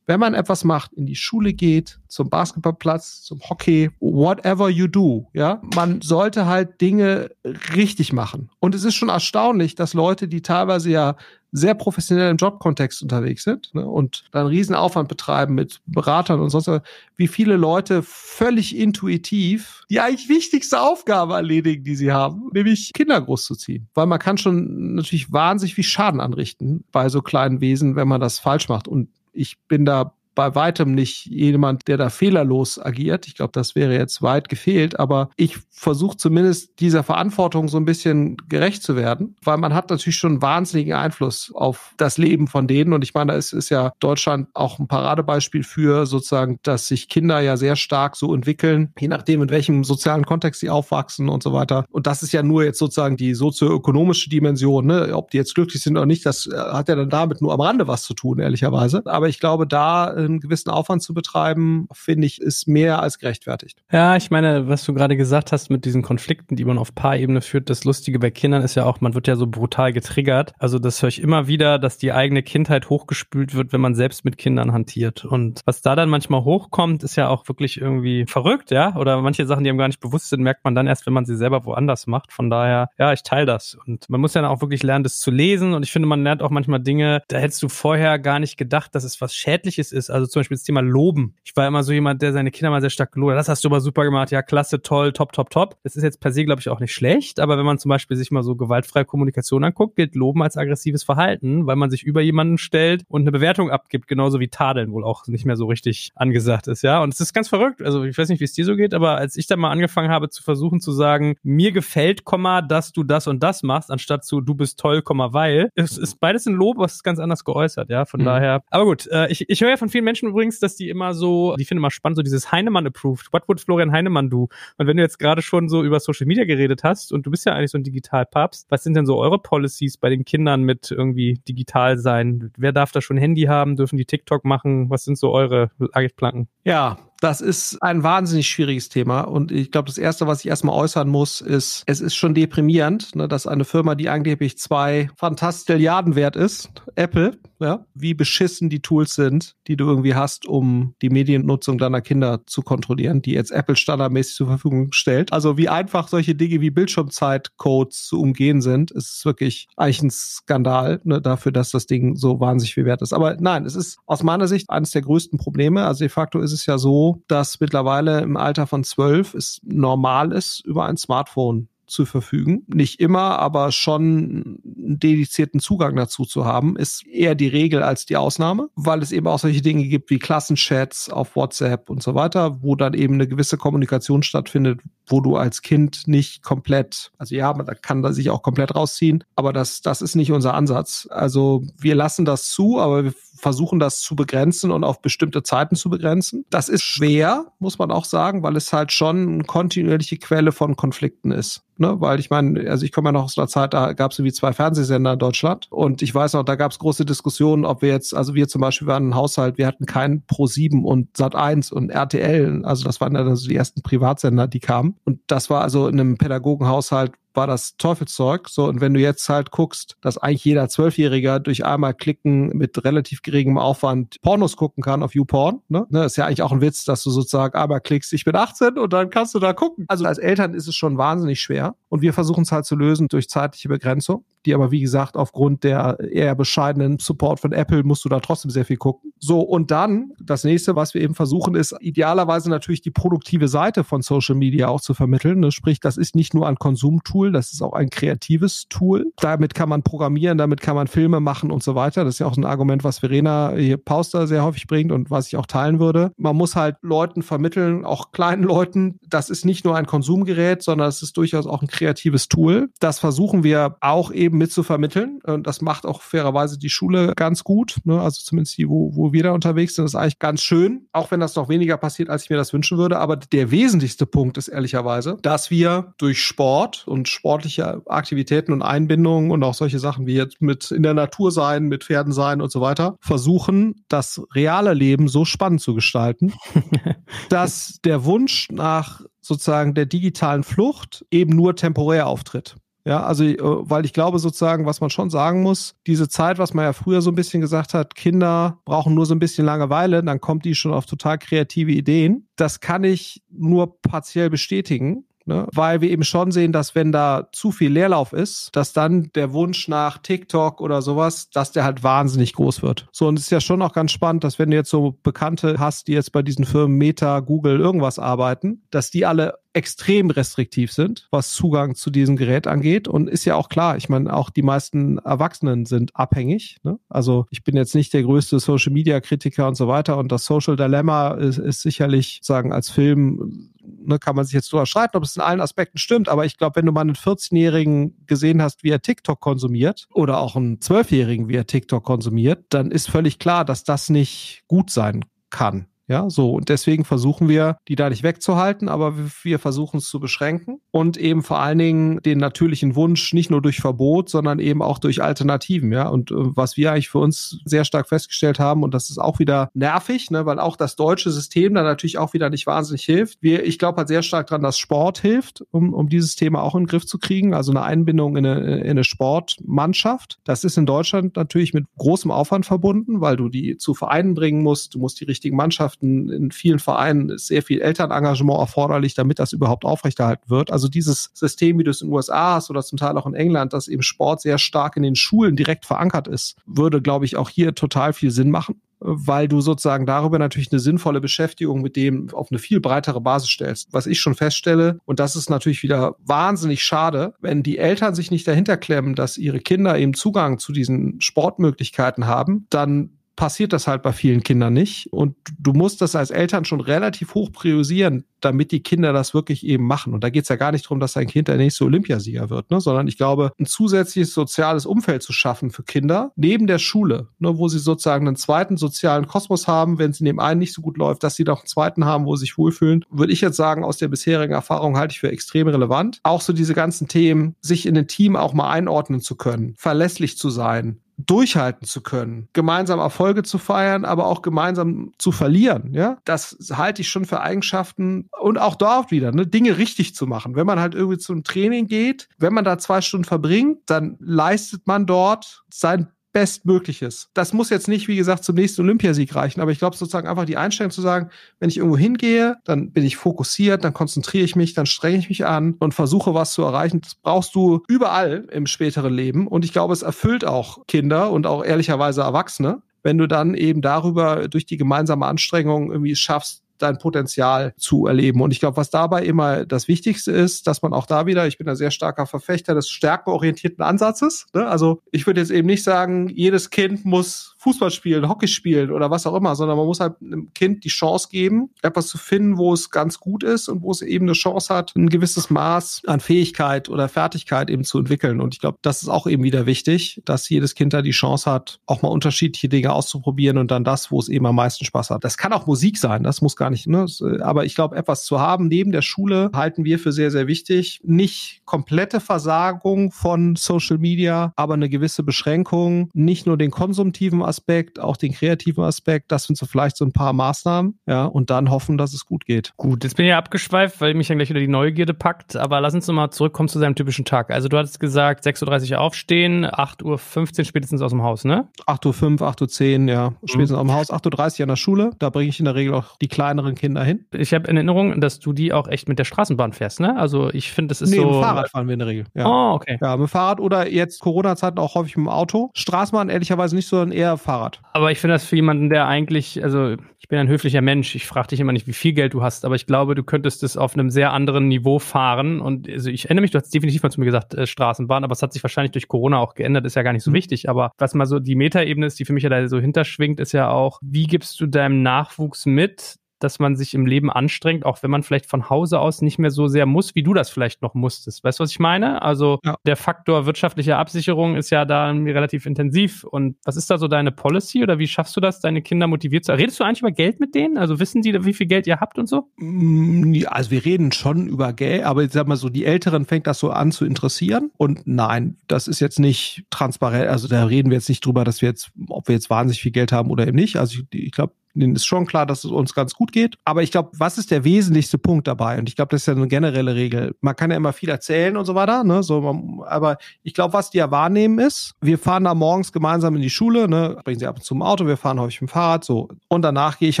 wenn man etwas macht, in die Schule geht, zum Basketballplatz, zum Hockey, whatever you do, ja, man sollte halt Dinge richtig machen. Und es ist schon erstaunlich, dass Leute, die teilweise ja sehr professionell im Jobkontext unterwegs sind ne, und dann riesen Aufwand betreiben mit Beratern und sonst was, wie viele Leute völlig intuitiv die eigentlich wichtigste Aufgabe erledigen, die sie haben, nämlich Kinder großzuziehen. Weil man kann schon natürlich wahnsinnig viel Schaden anrichten bei so kleinen Wesen, wenn man das falsch macht. Und ich bin da bei weitem nicht jemand, der da fehlerlos agiert. Ich glaube, das wäre jetzt weit gefehlt, aber ich versuche zumindest dieser Verantwortung so ein bisschen gerecht zu werden, weil man hat natürlich schon wahnsinnigen Einfluss auf das Leben von denen. Und ich meine, da ist, ist ja Deutschland auch ein Paradebeispiel für sozusagen, dass sich Kinder ja sehr stark so entwickeln, je nachdem, in welchem sozialen Kontext sie aufwachsen und so weiter. Und das ist ja nur jetzt sozusagen die sozioökonomische Dimension, ne? ob die jetzt glücklich sind oder nicht, das äh, hat ja dann damit nur am Rande was zu tun, ehrlicherweise. Aber ich glaube, da äh, einen gewissen Aufwand zu betreiben, finde ich, ist mehr als gerechtfertigt. Ja, ich meine, was du gerade gesagt hast mit diesen Konflikten, die man auf Paarebene führt, das Lustige bei Kindern ist ja auch, man wird ja so brutal getriggert. Also das höre ich immer wieder, dass die eigene Kindheit hochgespült wird, wenn man selbst mit Kindern hantiert. Und was da dann manchmal hochkommt, ist ja auch wirklich irgendwie verrückt, ja? Oder manche Sachen, die einem gar nicht bewusst sind, merkt man dann erst, wenn man sie selber woanders macht. Von daher, ja, ich teile das. Und man muss ja dann auch wirklich lernen, das zu lesen. Und ich finde, man lernt auch manchmal Dinge, da hättest du vorher gar nicht gedacht, dass es was Schädliches ist. Also zum Beispiel das Thema Loben. Ich war immer so jemand, der seine Kinder mal sehr stark gelobt hat. Das hast du aber super gemacht. Ja, klasse, toll, top, top, top. Das ist jetzt per se, glaube ich, auch nicht schlecht. Aber wenn man zum Beispiel sich mal so gewaltfreie Kommunikation anguckt, gilt Loben als aggressives Verhalten, weil man sich über jemanden stellt und eine Bewertung abgibt, genauso wie Tadeln wohl auch nicht mehr so richtig angesagt ist, ja. Und es ist ganz verrückt. Also ich weiß nicht, wie es dir so geht, aber als ich dann mal angefangen habe zu versuchen zu sagen, mir gefällt, dass du das und das machst, anstatt zu du bist toll, weil, es ist beides ein Lob, was ist ganz anders geäußert, ja. Von mhm. daher. Aber gut, äh, ich, ich höre ja von vielen Menschen übrigens, dass die immer so, die finde immer spannend, so dieses Heinemann-approved. What would Florian Heinemann do? Und wenn du jetzt gerade schon so über Social Media geredet hast und du bist ja eigentlich so ein Digitalpapst, was sind denn so eure Policies bei den Kindern mit irgendwie digital sein? Wer darf da schon Handy haben? Dürfen die TikTok machen? Was sind so eure Leitplanken? Ja, Das ist ein wahnsinnig schwieriges Thema. Und ich glaube, das Erste, was ich erstmal äußern muss, ist, es ist schon deprimierend, ne, dass eine Firma, die angeblich zwei Fantastilliarden wert ist, Apple, ja, wie beschissen die Tools sind, die du irgendwie hast, um die Mediennutzung deiner Kinder zu kontrollieren, die jetzt Apple standardmäßig zur Verfügung stellt. Also wie einfach solche Dinge wie Bildschirmzeitcodes zu umgehen sind, ist wirklich eigentlich ein Skandal ne, dafür, dass das Ding so wahnsinnig viel wert ist. Aber nein, es ist aus meiner Sicht eines der größten Probleme. Also de facto ist es ja so, dass mittlerweile im Alter von zwölf es normal ist, über ein Smartphone zu verfügen. Nicht immer, aber schon einen dedizierten Zugang dazu zu haben, ist eher die Regel als die Ausnahme, weil es eben auch solche Dinge gibt wie Klassenchats auf WhatsApp und so weiter, wo dann eben eine gewisse Kommunikation stattfindet, wo du als Kind nicht komplett, also ja, man kann sich auch komplett rausziehen, aber das, das ist nicht unser Ansatz. Also wir lassen das zu, aber wir versuchen das zu begrenzen und auf bestimmte Zeiten zu begrenzen. Das ist schwer, muss man auch sagen, weil es halt schon eine kontinuierliche Quelle von Konflikten ist. Ne? Weil ich meine, also ich komme ja noch aus einer Zeit, da gab es irgendwie zwei Fernsehsender in Deutschland und ich weiß noch, da gab es große Diskussionen, ob wir jetzt, also wir zum Beispiel waren ein Haushalt, wir hatten kein Pro7 und Sat1 und RTL, also das waren dann also die ersten Privatsender, die kamen. Und das war also in einem Pädagogenhaushalt war das Teufelszeug. So, und wenn du jetzt halt guckst, dass eigentlich jeder Zwölfjähriger durch einmal klicken mit relativ geringem Aufwand Pornos gucken kann auf YouPorn, ne? ne? Ist ja eigentlich auch ein Witz, dass du sozusagen einmal klickst, ich bin 18 und dann kannst du da gucken. Also als Eltern ist es schon wahnsinnig schwer. Und wir versuchen es halt zu lösen durch zeitliche Begrenzung die aber wie gesagt aufgrund der eher bescheidenen Support von Apple musst du da trotzdem sehr viel gucken. So, und dann das nächste, was wir eben versuchen, ist idealerweise natürlich die produktive Seite von Social Media auch zu vermitteln. Ne? Sprich, das ist nicht nur ein Konsumtool, das ist auch ein kreatives Tool. Damit kann man programmieren, damit kann man Filme machen und so weiter. Das ist ja auch ein Argument, was Verena hier Pauster sehr häufig bringt und was ich auch teilen würde. Man muss halt Leuten vermitteln, auch kleinen Leuten, das ist nicht nur ein Konsumgerät, sondern es ist durchaus auch ein kreatives Tool. Das versuchen wir auch eben mit zu vermitteln. Und das macht auch fairerweise die Schule ganz gut. Ne? Also zumindest die, wo, wo wir da unterwegs sind, das ist eigentlich ganz schön. Auch wenn das noch weniger passiert, als ich mir das wünschen würde. Aber der wesentlichste Punkt ist ehrlicherweise, dass wir durch Sport und sportliche Aktivitäten und Einbindungen und auch solche Sachen wie jetzt mit in der Natur sein, mit Pferden sein und so weiter, versuchen, das reale Leben so spannend zu gestalten, dass der Wunsch nach sozusagen der digitalen Flucht eben nur temporär auftritt. Ja, also, äh, weil ich glaube sozusagen, was man schon sagen muss, diese Zeit, was man ja früher so ein bisschen gesagt hat, Kinder brauchen nur so ein bisschen Langeweile, dann kommt die schon auf total kreative Ideen. Das kann ich nur partiell bestätigen ne? weil wir eben schon sehen, dass wenn da zu viel Leerlauf ist, dass dann der Wunsch nach TikTok oder sowas, dass der halt wahnsinnig groß wird. So, und es ist ja schon auch ganz spannend, dass wenn du jetzt so Bekannte hast, die jetzt bei diesen Firmen Meta, Google, irgendwas arbeiten, dass die alle extrem restriktiv sind, was Zugang zu diesem Gerät angeht. Und ist ja auch klar, ich meine, auch die meisten Erwachsenen sind abhängig. Ne? Also ich bin jetzt nicht der größte Social-Media-Kritiker und so weiter. Und das Social Dilemma ist, ist sicherlich, sagen, als Film ne, kann man sich jetzt drüber streiten, ob es in allen Aspekten stimmt, aber ich glaube, wenn du mal einen 14-Jährigen gesehen hast, wie er TikTok konsumiert oder auch einen 12-Jährigen, wie er TikTok konsumiert, dann ist völlig klar, dass das nicht gut sein kann. Ja, so. Und deswegen versuchen wir, die da nicht wegzuhalten, aber wir versuchen es zu beschränken und eben vor allen Dingen den natürlichen Wunsch nicht nur durch Verbot, sondern eben auch durch Alternativen. Ja, und äh, was wir eigentlich für uns sehr stark festgestellt haben, und das ist auch wieder nervig, ne, weil auch das deutsche System da natürlich auch wieder nicht wahnsinnig hilft. Wir, ich glaube halt sehr stark dran, dass Sport hilft, um, um dieses Thema auch in den Griff zu kriegen. Also eine Einbindung in eine, in eine Sportmannschaft. Das ist in Deutschland natürlich mit großem Aufwand verbunden, weil du die zu Vereinen bringen musst. Du musst die richtigen Mannschaften Mannschaften, in vielen Vereinen ist sehr viel Elternengagement erforderlich, damit das überhaupt aufrechterhalten wird. Also dieses System, wie du es in den USA hast oder zum Teil auch in England, dass eben Sport sehr stark in den Schulen direkt verankert ist, würde, glaube ich, auch hier total viel Sinn machen weil du sozusagen darüber natürlich eine sinnvolle Beschäftigung mit dem auf eine viel breitere Basis stellst. Was ich schon feststelle, und das ist natürlich wieder wahnsinnig schade, wenn die Eltern sich nicht dahinter klemmen, dass ihre Kinder eben Zugang zu diesen Sportmöglichkeiten haben, dann passiert das halt bei vielen Kindern nicht. Und du musst das als Eltern schon relativ hoch priorisieren, damit die Kinder das wirklich eben machen. Und da geht es ja gar nicht darum, dass dein Kind der nächste Olympiasieger wird, ne? sondern ich glaube, ein zusätzliches soziales Umfeld zu schaffen für Kinder neben der Schule, ne, wo sie sozusagen einen zweiten sozialen Kosmos haben, wenn es in dem einen nicht so gut läuft, dass sie doch einen zweiten haben, wo sie sich wohlfühlen, würde ich jetzt sagen, aus der bisherigen Erfahrung halte ich für extrem relevant. Auch so diese ganzen Themen, sich in ein Team auch mal einordnen zu können, verlässlich zu sein, durchhalten zu können, gemeinsam Erfolge zu feiern, aber auch gemeinsam zu verlieren, ja, das halte ich schon für Eigenschaften und auch dort wieder, ne, Dinge richtig zu machen. Wenn man halt irgendwie zum Training geht, wenn man da zwei Stunden verbringt, dann leistet man dort sein Bestmögliches. Das muss jetzt nicht, wie gesagt, zum nächsten Olympiasieg reichen, aber ich glaube sozusagen einfach die Einstellung zu sagen, wenn ich irgendwo hingehe, dann bin ich fokussiert, dann konzentriere ich mich, dann strenge ich mich an und versuche was zu erreichen. Das brauchst du überall im späteren Leben und ich glaube, es erfüllt auch Kinder und auch ehrlicherweise Erwachsene, wenn du dann eben darüber durch die gemeinsame Anstrengung irgendwie schaffst, dein Potenzial zu erleben. Und ich glaube, was dabei immer das Wichtigste ist, dass man auch da wieder, ich bin ein sehr starker Verfechter des stärkenorientierten Ansatzes. Ne? Also ich würde jetzt eben nicht sagen, jedes Kind muss Fußball spielen, Hockey spielen oder was auch immer, sondern man muss halt einem Kind die Chance geben, etwas zu finden, wo es ganz gut ist und wo es eben eine Chance hat, ein gewisses Maß an Fähigkeit oder Fertigkeit eben zu entwickeln. Und ich glaube, das ist auch eben wieder wichtig, dass jedes Kind da die Chance hat, auch mal unterschiedliche Dinge auszuprobieren und dann das, wo es eben am meisten Spaß hat. Das kann auch Musik sein, das muss gar nicht, ne? Aber ich glaube, etwas zu haben neben der Schule halten wir für sehr, sehr wichtig. Nicht komplette Versagung von Social Media, aber eine gewisse Beschränkung, nicht nur den konsumtiven Aspekt, auch den kreativen Aspekt. Das sind so vielleicht so ein paar Maßnahmen, ja, und dann hoffen, dass es gut geht. Gut, jetzt bin ich ja abgeschweift, weil mich dann gleich wieder die Neugierde packt, aber lass uns nochmal zurückkommen zu seinem typischen Tag. Also du hattest gesagt, 6.30 Uhr aufstehen, 8.15 Uhr spätestens aus dem Haus, ne? 8.05 Uhr, 8.10 Uhr, ja, spätestens mhm. aus dem Haus, 8.30 Uhr an der Schule, da bringe ich in der Regel auch die kleineren Kinder hin. Ich habe in Erinnerung, dass du die auch echt mit der Straßenbahn fährst, ne? Also ich finde, das ist nee, so... mit dem Fahrrad fahren wir in der Regel, ja. Oh, okay. Ja, mit dem Fahrrad oder jetzt Corona-Zeiten auch häufig mit dem Auto. Straßenbahn ehrlicherweise nicht, sondern eher Fahrrad. Aber ich finde das für jemanden, der eigentlich, also ich bin ein höflicher Mensch, ich frage dich immer nicht, wie viel Geld du hast, aber ich glaube, du könntest es auf einem sehr anderen Niveau fahren. Und also ich erinnere mich, du hast definitiv mal zu mir gesagt, äh, Straßenbahn, aber es hat sich wahrscheinlich durch Corona auch geändert, ist ja gar nicht so mhm. wichtig. Aber was mal so die Metaebene ist, die für mich ja da so hinterschwingt, ist ja auch, wie gibst du deinem Nachwuchs mit, dass man sich im Leben anstrengt, auch wenn man vielleicht von Hause aus nicht mehr so sehr muss, wie du das vielleicht noch musstest. Weißt du, was ich meine? Also ja. der Faktor wirtschaftliche Absicherung ist ja da relativ intensiv. Und was ist da so deine Policy oder wie schaffst du das, deine Kinder motiviert zu? Redest du eigentlich über Geld mit denen? Also wissen die, wie viel Geld ihr habt und so? Mm, also wir reden schon über Geld, aber ich sag mal so, die Älteren fängt das so an zu interessieren. Und nein, das ist jetzt nicht transparent. Also da reden wir jetzt nicht drüber, dass wir jetzt, ob wir jetzt wahnsinnig viel Geld haben oder eben nicht. Also ich, ich glaube, denen ist schon klar, dass es uns ganz gut geht. Aber ich glaube, was ist der wesentlichste Punkt dabei? Und ich glaube, das ist ja eine generelle Regel. Man kann ja immer viel erzählen und so weiter, ne? So, man, aber ich glaube, was die ja wahrnehmen ist, wir fahren da morgens gemeinsam in die Schule, ne? Bringen sie ab und zu im Auto, wir fahren häufig dem Fahrrad, so. Und danach gehe ich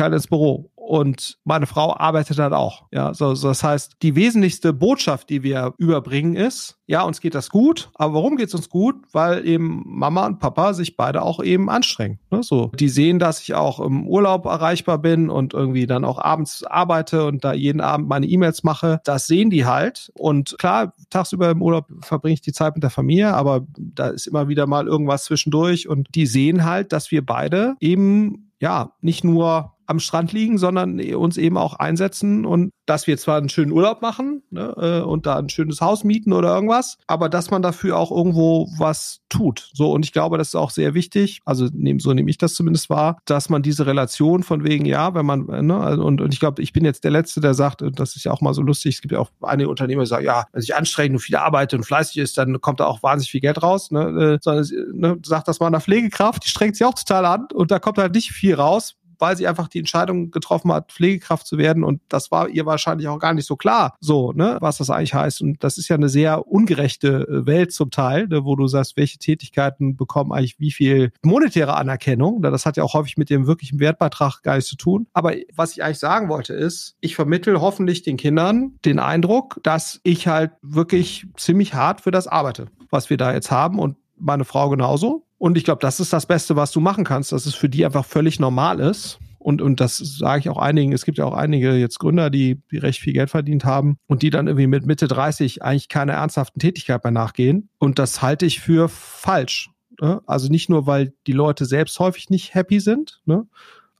halt ins Büro und meine Frau arbeitet halt auch. Ja, so, so das heißt, die wesentlichste Botschaft, die wir überbringen, ist, ja, uns geht das gut, aber warum geht es uns gut? Weil eben Mama und Papa sich beide auch eben anstrengen. Ne? So, die sehen, dass ich auch im Urlaub erreichbar bin und irgendwie dann auch abends arbeite und da jeden Abend meine E-Mails mache. Das sehen die halt. Und klar, tagsüber im Urlaub verbringe ich die Zeit mit der Familie, aber da ist immer wieder mal irgendwas zwischendurch und die sehen halt, dass wir beide eben ja nicht nur am Strand liegen, sondern uns eben auch einsetzen und dass wir zwar einen schönen Urlaub machen ne, äh, und da ein schönes Haus mieten oder irgendwas, aber dass man dafür auch irgendwo was tut. So und ich glaube, das ist auch sehr wichtig. Also nehm, so nehme ich das zumindest wahr, dass man diese Relation von wegen ja, wenn man ne, also, und, und ich glaube, ich bin jetzt der Letzte, der sagt, das ist ja auch mal so lustig. Es gibt ja auch einige Unternehmer, die sagen, ja, wenn sich anstrengt und viel arbeitet und fleißig ist, dann kommt da auch wahnsinnig viel Geld raus. Ne, äh, sondern ne, sagt das mal einer Pflegekraft, die strengt sich auch total an und da kommt halt nicht viel raus, weil sie einfach die Entscheidung getroffen hat, Pflegekraft zu werden. Und das war ihr wahrscheinlich auch gar nicht so klar, so, ne, was das eigentlich heißt. Und das ist ja eine sehr ungerechte äh, Welt zum Teil, ne, wo du sagst, welche Tätigkeiten bekommen eigentlich wie viel monetäre Anerkennung. Das hat ja auch häufig mit dem wirklichen Wertbeitrag gar nichts zu tun. Aber was ich eigentlich sagen wollte ist, ich vermittel hoffentlich den Kindern den Eindruck, dass ich halt wirklich ziemlich hart für das arbeite, was wir da jetzt haben. Und meine Frau genauso. Und ich glaube, das ist das Beste, was du machen kannst, dass es für die einfach völlig normal ist. Und, und das sage ich auch einigen, es gibt ja auch einige jetzt Gründer, die, die recht viel Geld verdient haben und die dann irgendwie mit Mitte 30 eigentlich keine ernsthaften Tätigkeit mehr nachgehen. Und das halte ich für falsch. Ne? Also nicht nur, weil die Leute selbst häufig nicht happy sind, ne?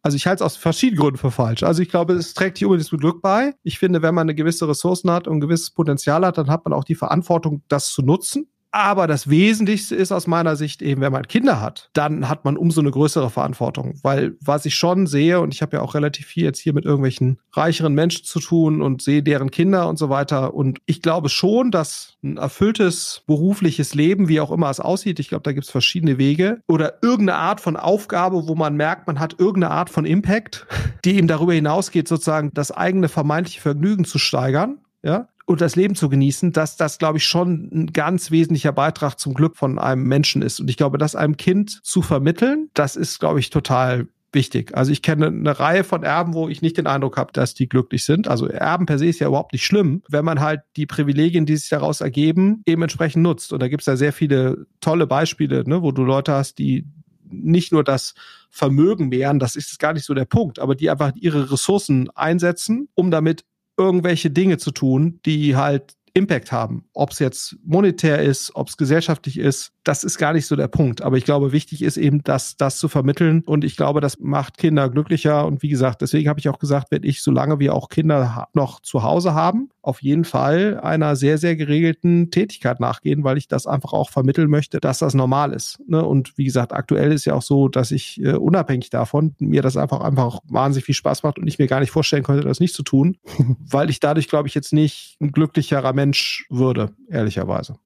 Also ich halte es aus verschiedenen Gründen für falsch. Also ich glaube, es trägt hier unbedingt mit Glück bei. Ich finde, wenn man eine gewisse Ressourcen hat und ein gewisses Potenzial hat, dann hat man auch die Verantwortung, das zu nutzen. Aber das Wesentlichste ist aus meiner Sicht eben, wenn man Kinder hat, dann hat man umso eine größere Verantwortung. Weil was ich schon sehe, und ich habe ja auch relativ viel jetzt hier mit irgendwelchen reicheren Menschen zu tun und sehe deren Kinder und so weiter. Und ich glaube schon, dass ein erfülltes berufliches Leben, wie auch immer es aussieht, ich glaube, da gibt es verschiedene Wege, oder irgendeine Art von Aufgabe, wo man merkt, man hat irgendeine Art von Impact, die eben darüber hinausgeht, sozusagen das eigene vermeintliche Vergnügen zu steigern. Ja, und das Leben zu genießen, dass das, glaube ich, schon ein ganz wesentlicher Beitrag zum Glück von einem Menschen ist. Und ich glaube, das einem Kind zu vermitteln, das ist, glaube ich, total wichtig. Also ich kenne eine Reihe von Erben, wo ich nicht den Eindruck habe, dass die glücklich sind. Also Erben per se ist ja überhaupt nicht schlimm, wenn man halt die Privilegien, die sich daraus ergeben, eben entsprechend nutzt. Und da gibt es ja sehr viele tolle Beispiele, ne, wo du Leute hast, die nicht nur das Vermögen mehren, das ist gar nicht so der Punkt, aber die einfach ihre Ressourcen einsetzen, um damit irgendwelche Dinge zu tun, die halt Impact haben. Ob es jetzt monetär ist, ob es gesellschaftlich ist, das ist gar nicht so der Punkt. Aber ich glaube, wichtig ist eben, das, das zu vermitteln. Und ich glaube, das macht Kinder glücklicher. Und wie gesagt, deswegen habe ich auch gesagt, wenn ich, solange wir auch Kinder noch zu Hause haben, auf jeden Fall einer sehr, sehr geregelten Tätigkeit nachgehen, weil ich das einfach auch vermitteln möchte, dass das normal ist. Ne? Und wie gesagt, aktuell ist ja auch so, dass ich äh, unabhängig davon mir das einfach einfach wahnsinnig viel Spaß macht und ich mir gar nicht vorstellen könnte, das nicht zu tun, weil ich dadurch, glaube ich, jetzt nicht ein glücklicherer Mensch würde, ehrlicherweise.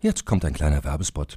Jetzt kommt ein kleiner Werbespot.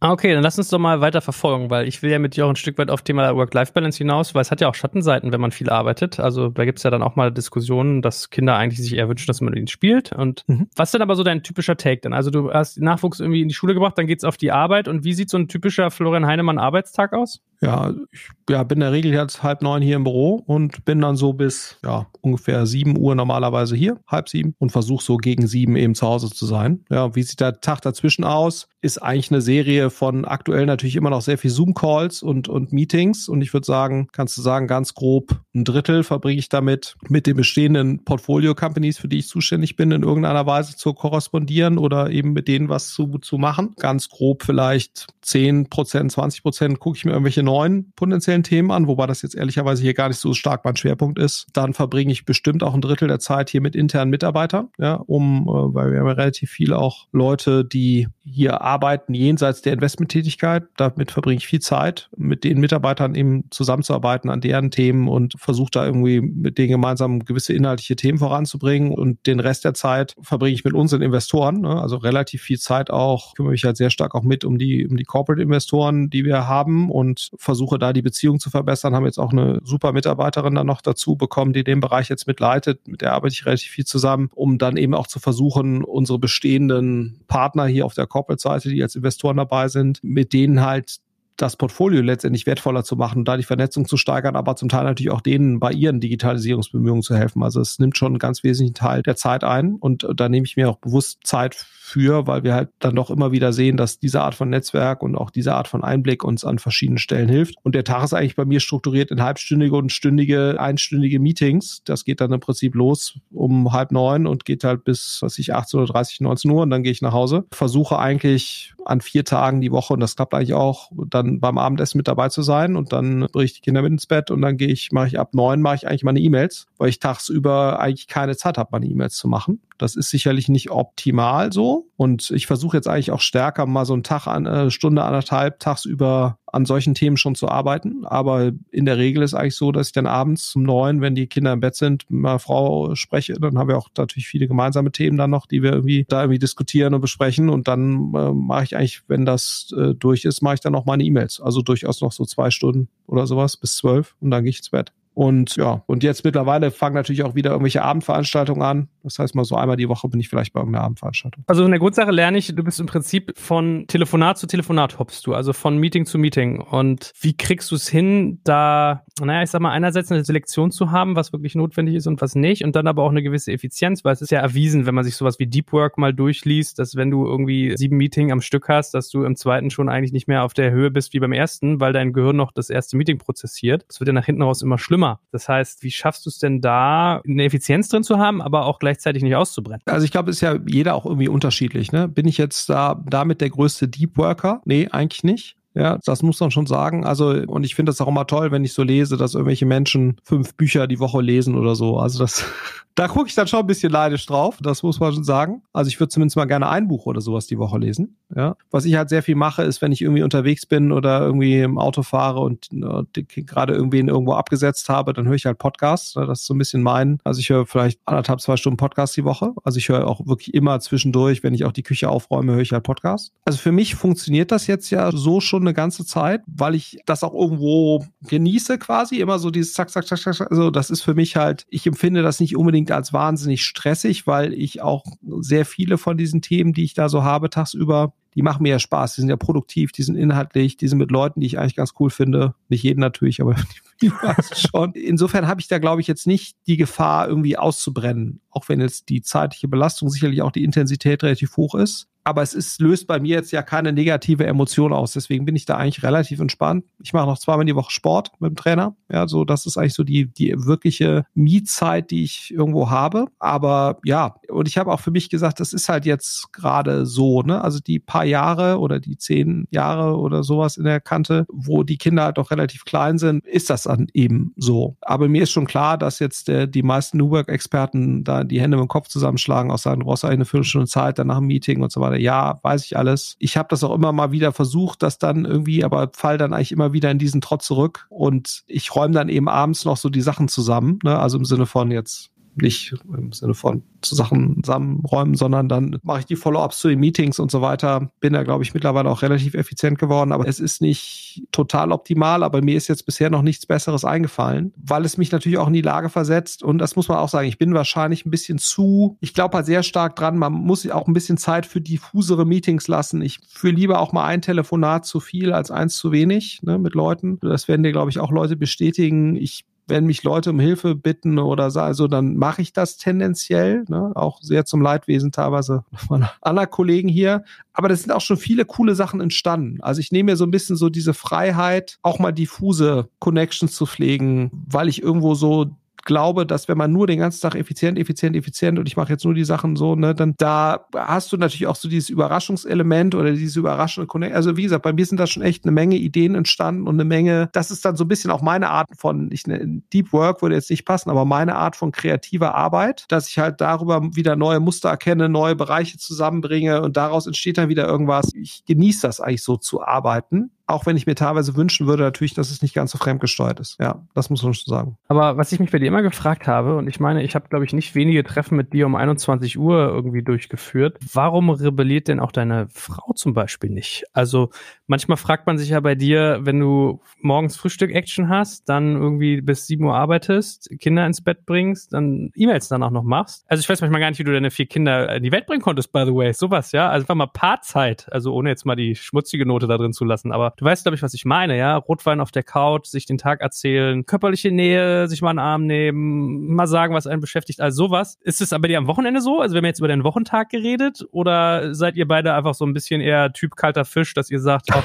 okay, dann lass uns doch mal weiter verfolgen, weil ich will ja mit dir auch ein Stück weit auf Thema Work-Life-Balance hinaus, weil es hat ja auch Schattenseiten, wenn man viel arbeitet. Also da gibt es ja dann auch mal Diskussionen, dass Kinder eigentlich sich eher wünschen, dass man mit ihnen spielt. Und mhm. was ist denn aber so dein typischer Take dann? Also du hast Nachwuchs irgendwie in die Schule gebracht, dann geht's auf die Arbeit. Und wie sieht so ein typischer Florian Heinemann Arbeitstag aus? Ja, ich ja, bin in der Regel jetzt halb neun hier im Büro und bin dann so bis ja, ungefähr sieben Uhr normalerweise hier, halb sieben und versuche so gegen sieben eben zu Hause zu sein. Ja, wie sieht der Tag dazwischen aus? Ist eigentlich eine Serie von aktuell natürlich immer noch sehr viel Zoom-Calls und, und Meetings und ich würde sagen, kannst du sagen, ganz grob ein Drittel verbringe ich damit, mit den bestehenden Portfolio-Companies, für die ich zuständig bin, in irgendeiner Weise zu korrespondieren oder eben mit denen was zu, zu machen. Ganz grob vielleicht zehn Prozent, 20 Prozent gucke ich mir irgendwelche neuen potenziellen Themen an, wobei das jetzt ehrlicherweise hier gar nicht so stark mein Schwerpunkt ist. Dann verbringe ich bestimmt auch ein Drittel der Zeit hier mit internen Mitarbeitern, ja, um, äh, weil wir haben ja relativ viele auch Leute, die hier arbeiten jenseits der Investmenttätigkeit. Damit verbringe ich viel Zeit, mit den Mitarbeitern eben zusammenzuarbeiten an deren Themen und versuche da irgendwie mit denen gemeinsam gewisse inhaltliche Themen voranzubringen. Und den Rest der Zeit verbringe ich mit unseren Investoren, ne? also relativ viel Zeit auch, kümmere mich halt sehr stark auch mit um die, um die Corporate-Investoren, die wir haben und versuche da die Beziehung zu verbessern. Haben jetzt auch eine super Mitarbeiterin dann noch dazu bekommen, die den Bereich jetzt mitleitet. Mit der arbeite ich relativ viel zusammen, um dann eben auch zu versuchen, unsere bestehenden Partner hier auf der Corporate-Seite, die als Investoren dabei sind, mit denen halt das Portfolio letztendlich wertvoller zu machen da die Vernetzung zu steigern, aber zum Teil natürlich auch denen bei ihren Digitalisierungsbemühungen zu helfen. Also es nimmt schon einen ganz wesentlichen Teil der Zeit ein und da nehme ich mir auch bewusst Zeit für, weil wir halt dann doch immer wieder sehen, dass diese Art von Netzwerk und auch diese Art von Einblick uns an verschiedenen Stellen hilft. Und der Tag ist eigentlich bei mir strukturiert in halbstündige und stündige, einstündige Meetings. Das geht dann im Prinzip los um halb neun und geht halt bis, was ich, 18.30 19 Uhr und dann gehe ich nach Hause. Versuche eigentlich an vier Tagen die Woche und das klappt eigentlich auch, dann beim Abendessen mit dabei zu sein und dann bringe ich die Kinder mit ins Bett und dann gehe ich, mache ich ab neun, mache ich eigentlich meine E-Mails, weil ich tagsüber eigentlich keine Zeit habe, meine E-Mails zu machen. Das ist sicherlich nicht optimal so. Und ich versuche jetzt eigentlich auch stärker mal so einen Tag, eine äh, Stunde, anderthalb tagsüber an solchen Themen schon zu arbeiten. Aber in der Regel ist eigentlich so, dass ich dann abends um neun, wenn die Kinder im Bett sind, mit meiner Frau spreche. Dann haben wir auch natürlich viele gemeinsame Themen dann noch, die wir irgendwie da irgendwie diskutieren und besprechen. Und dann äh, mache ich eigentlich, wenn das äh, durch ist, mache ich dann auch meine E-Mails. Also durchaus noch so zwei Stunden oder sowas bis zwölf und dann gehe ich ins Bett. Und ja, und jetzt mittlerweile fangen natürlich auch wieder irgendwelche Abendveranstaltungen an. Das heißt mal so einmal die Woche bin ich vielleicht bei irgendeiner Abendveranstaltung. Also in der Grundsache lerne ich, du bist im Prinzip von Telefonat zu Telefonat hoppst du, also von Meeting zu Meeting. Und wie kriegst du es hin, da, naja, ich sag mal, einerseits eine Selektion zu haben, was wirklich notwendig ist und was nicht, und dann aber auch eine gewisse Effizienz, weil es ist ja erwiesen, wenn man sich sowas wie Deep Work mal durchliest, dass wenn du irgendwie sieben Meeting am Stück hast, dass du im zweiten schon eigentlich nicht mehr auf der Höhe bist wie beim ersten, weil dein Gehirn noch das erste Meeting prozessiert. Das wird ja nach hinten raus immer schlimmer schlimmer. Das heißt, wie schaffst du es denn da, eine Effizienz drin zu haben, aber auch gleichzeitig nicht auszubrennen? Also ich glaube, ist ja jeder auch irgendwie unterschiedlich. Ne? Bin ich jetzt da damit der größte Deep Worker? Nee, eigentlich nicht. Ja, das muss man schon sagen. Also, und ich finde das auch immer toll, wenn ich so lese, dass irgendwelche Menschen fünf Bücher die Woche lesen oder so. Also das, da gucke ich dann schon ein bisschen leidisch drauf. Das muss man schon sagen. Also ich würde zumindest mal gerne ein Buch oder sowas die Woche lesen. Ja. Was ich halt sehr viel mache, ist, wenn ich irgendwie unterwegs bin oder irgendwie im Auto fahre und äh, gerade irgendwen irgendwo abgesetzt habe, dann höre ich halt Podcasts. Das ist so ein bisschen mein. Also ich höre vielleicht anderthalb, zwei Stunden Podcasts die Woche. Also ich höre auch wirklich immer zwischendurch, wenn ich auch die Küche aufräume, höre ich halt Podcasts. Also für mich funktioniert das jetzt ja so schon eine ganze Zeit, weil ich das auch irgendwo genieße quasi, immer so dieses zack, zack, zack, zack. Also das ist für mich halt, ich empfinde das nicht unbedingt als wahnsinnig stressig, weil ich auch sehr viele von diesen Themen, die ich da so habe, tagsüber die machen mir ja Spaß, die sind ja produktiv, die sind inhaltlich, die sind mit Leuten, die ich eigentlich ganz cool finde. Nicht jeden natürlich, aber die meisten schon. Insofern habe ich da, glaube ich, jetzt nicht die Gefahr, irgendwie auszubrennen, auch wenn jetzt die zeitliche Belastung sicherlich auch die Intensität relativ hoch ist aber es ist, löst bei mir jetzt ja keine negative Emotion aus. Deswegen bin ich da eigentlich relativ entspannt. Ich mache noch zweimal die Woche Sport mit dem Trainer. Ja, so das ist eigentlich so die, die wirkliche Mietzeit, die ich irgendwo habe. Aber ja, und ich habe auch für mich gesagt, das ist halt jetzt gerade so, ne? Also die paar Jahre oder die zehn Jahre oder sowas in der Kante, wo die Kinder halt doch relativ klein sind, ist das dann eben so. Aber mir ist schon klar, dass jetzt der, die meisten New Work-Experten da die Hände im Kopf zusammenschlagen, auch sagen, du brauchst eine Viertelstunde Zeit, danach ein Meeting und so weiter ja, weiß ich alles. Ich habe das auch immer mal wieder versucht, das dann irgendwie, aber fall dann eigentlich immer wieder in diesen Trott zurück und ich räume dann eben abends noch so die Sachen zusammen, ne? also im Sinne von jetzt nicht im Sinne von zu Sachen zusammenräumen, sondern dann mache ich die Follow-ups zu den Meetings und so weiter. Bin da, glaube ich, mittlerweile auch relativ effizient geworden, aber es ist nicht total optimal, aber mir ist jetzt bisher noch nichts Besseres eingefallen, weil es mich natürlich auch in die Lage versetzt und das muss man auch sagen, ich bin wahrscheinlich ein bisschen zu, ich glaube halt sehr stark dran, man muss auch ein bisschen Zeit für diffusere Meetings lassen. Ich führe lieber auch mal ein Telefonat zu viel als eins zu wenig ne, mit Leuten. Das werden dir, glaube ich, auch Leute bestätigen. Ich wenn mich Leute um Hilfe bitten oder so, also dann mache ich das tendenziell, ne? auch sehr zum Leidwesen teilweise von anderen Kollegen hier. Aber das sind auch schon viele coole Sachen entstanden. Also ich nehme mir so ein bisschen so diese Freiheit, auch mal diffuse Connections zu pflegen, weil ich irgendwo so glaube, dass wenn man nur den ganzen Tag effizient, effizient, effizient und ich mache jetzt nur die Sachen so, ne, dann da hast du natürlich auch so dieses Überraschungselement oder diese überraschende Connect. Also wie gesagt, bei mir sind da schon echt eine Menge Ideen entstanden und eine Menge, das ist dann so ein bisschen auch meine Art von, ich ne, Deep Work würde jetzt nicht passen, aber meine Art von kreativer Arbeit, dass ich halt darüber wieder neue Muster erkenne, neue Bereiche zusammenbringe und daraus entsteht dann wieder irgendwas. Ich genieße das eigentlich so zu arbeiten auch wenn ich mir teilweise wünschen würde, natürlich, dass es nicht ganz so fremdgesteuert ist. Ja, das muss man schon sagen. Aber was ich mich bei dir immer gefragt habe, und ich meine, ich habe, glaube ich, nicht wenige Treffen mit dir um 21 Uhr irgendwie durchgeführt, warum rebelliert denn auch deine Frau zum Beispiel nicht? Also manchmal fragt man sich ja bei dir, wenn du morgens Frühstück-Action hast, dann irgendwie bis 7 Uhr arbeitest, Kinder ins Bett bringst, dann E-Mails dann auch noch machst. Also ich weiß manchmal gar nicht, wie du deine vier Kinder in die Welt bringen konntest, by the way. Sowas, ja. Also einfach mal Paarzeit, also ohne jetzt mal die schmutzige Note da drin zu lassen, aber Du weißt, glaube ich, was ich meine, ja? Rotwein auf der Couch, sich den Tag erzählen, körperliche Nähe, sich mal einen Arm nehmen, mal sagen, was einen beschäftigt, all sowas. Ist es aber dir am Wochenende so? Also wir haben jetzt über den Wochentag geredet oder seid ihr beide einfach so ein bisschen eher Typ kalter Fisch, dass ihr sagt, ach,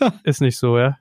äh, ist nicht so, ja?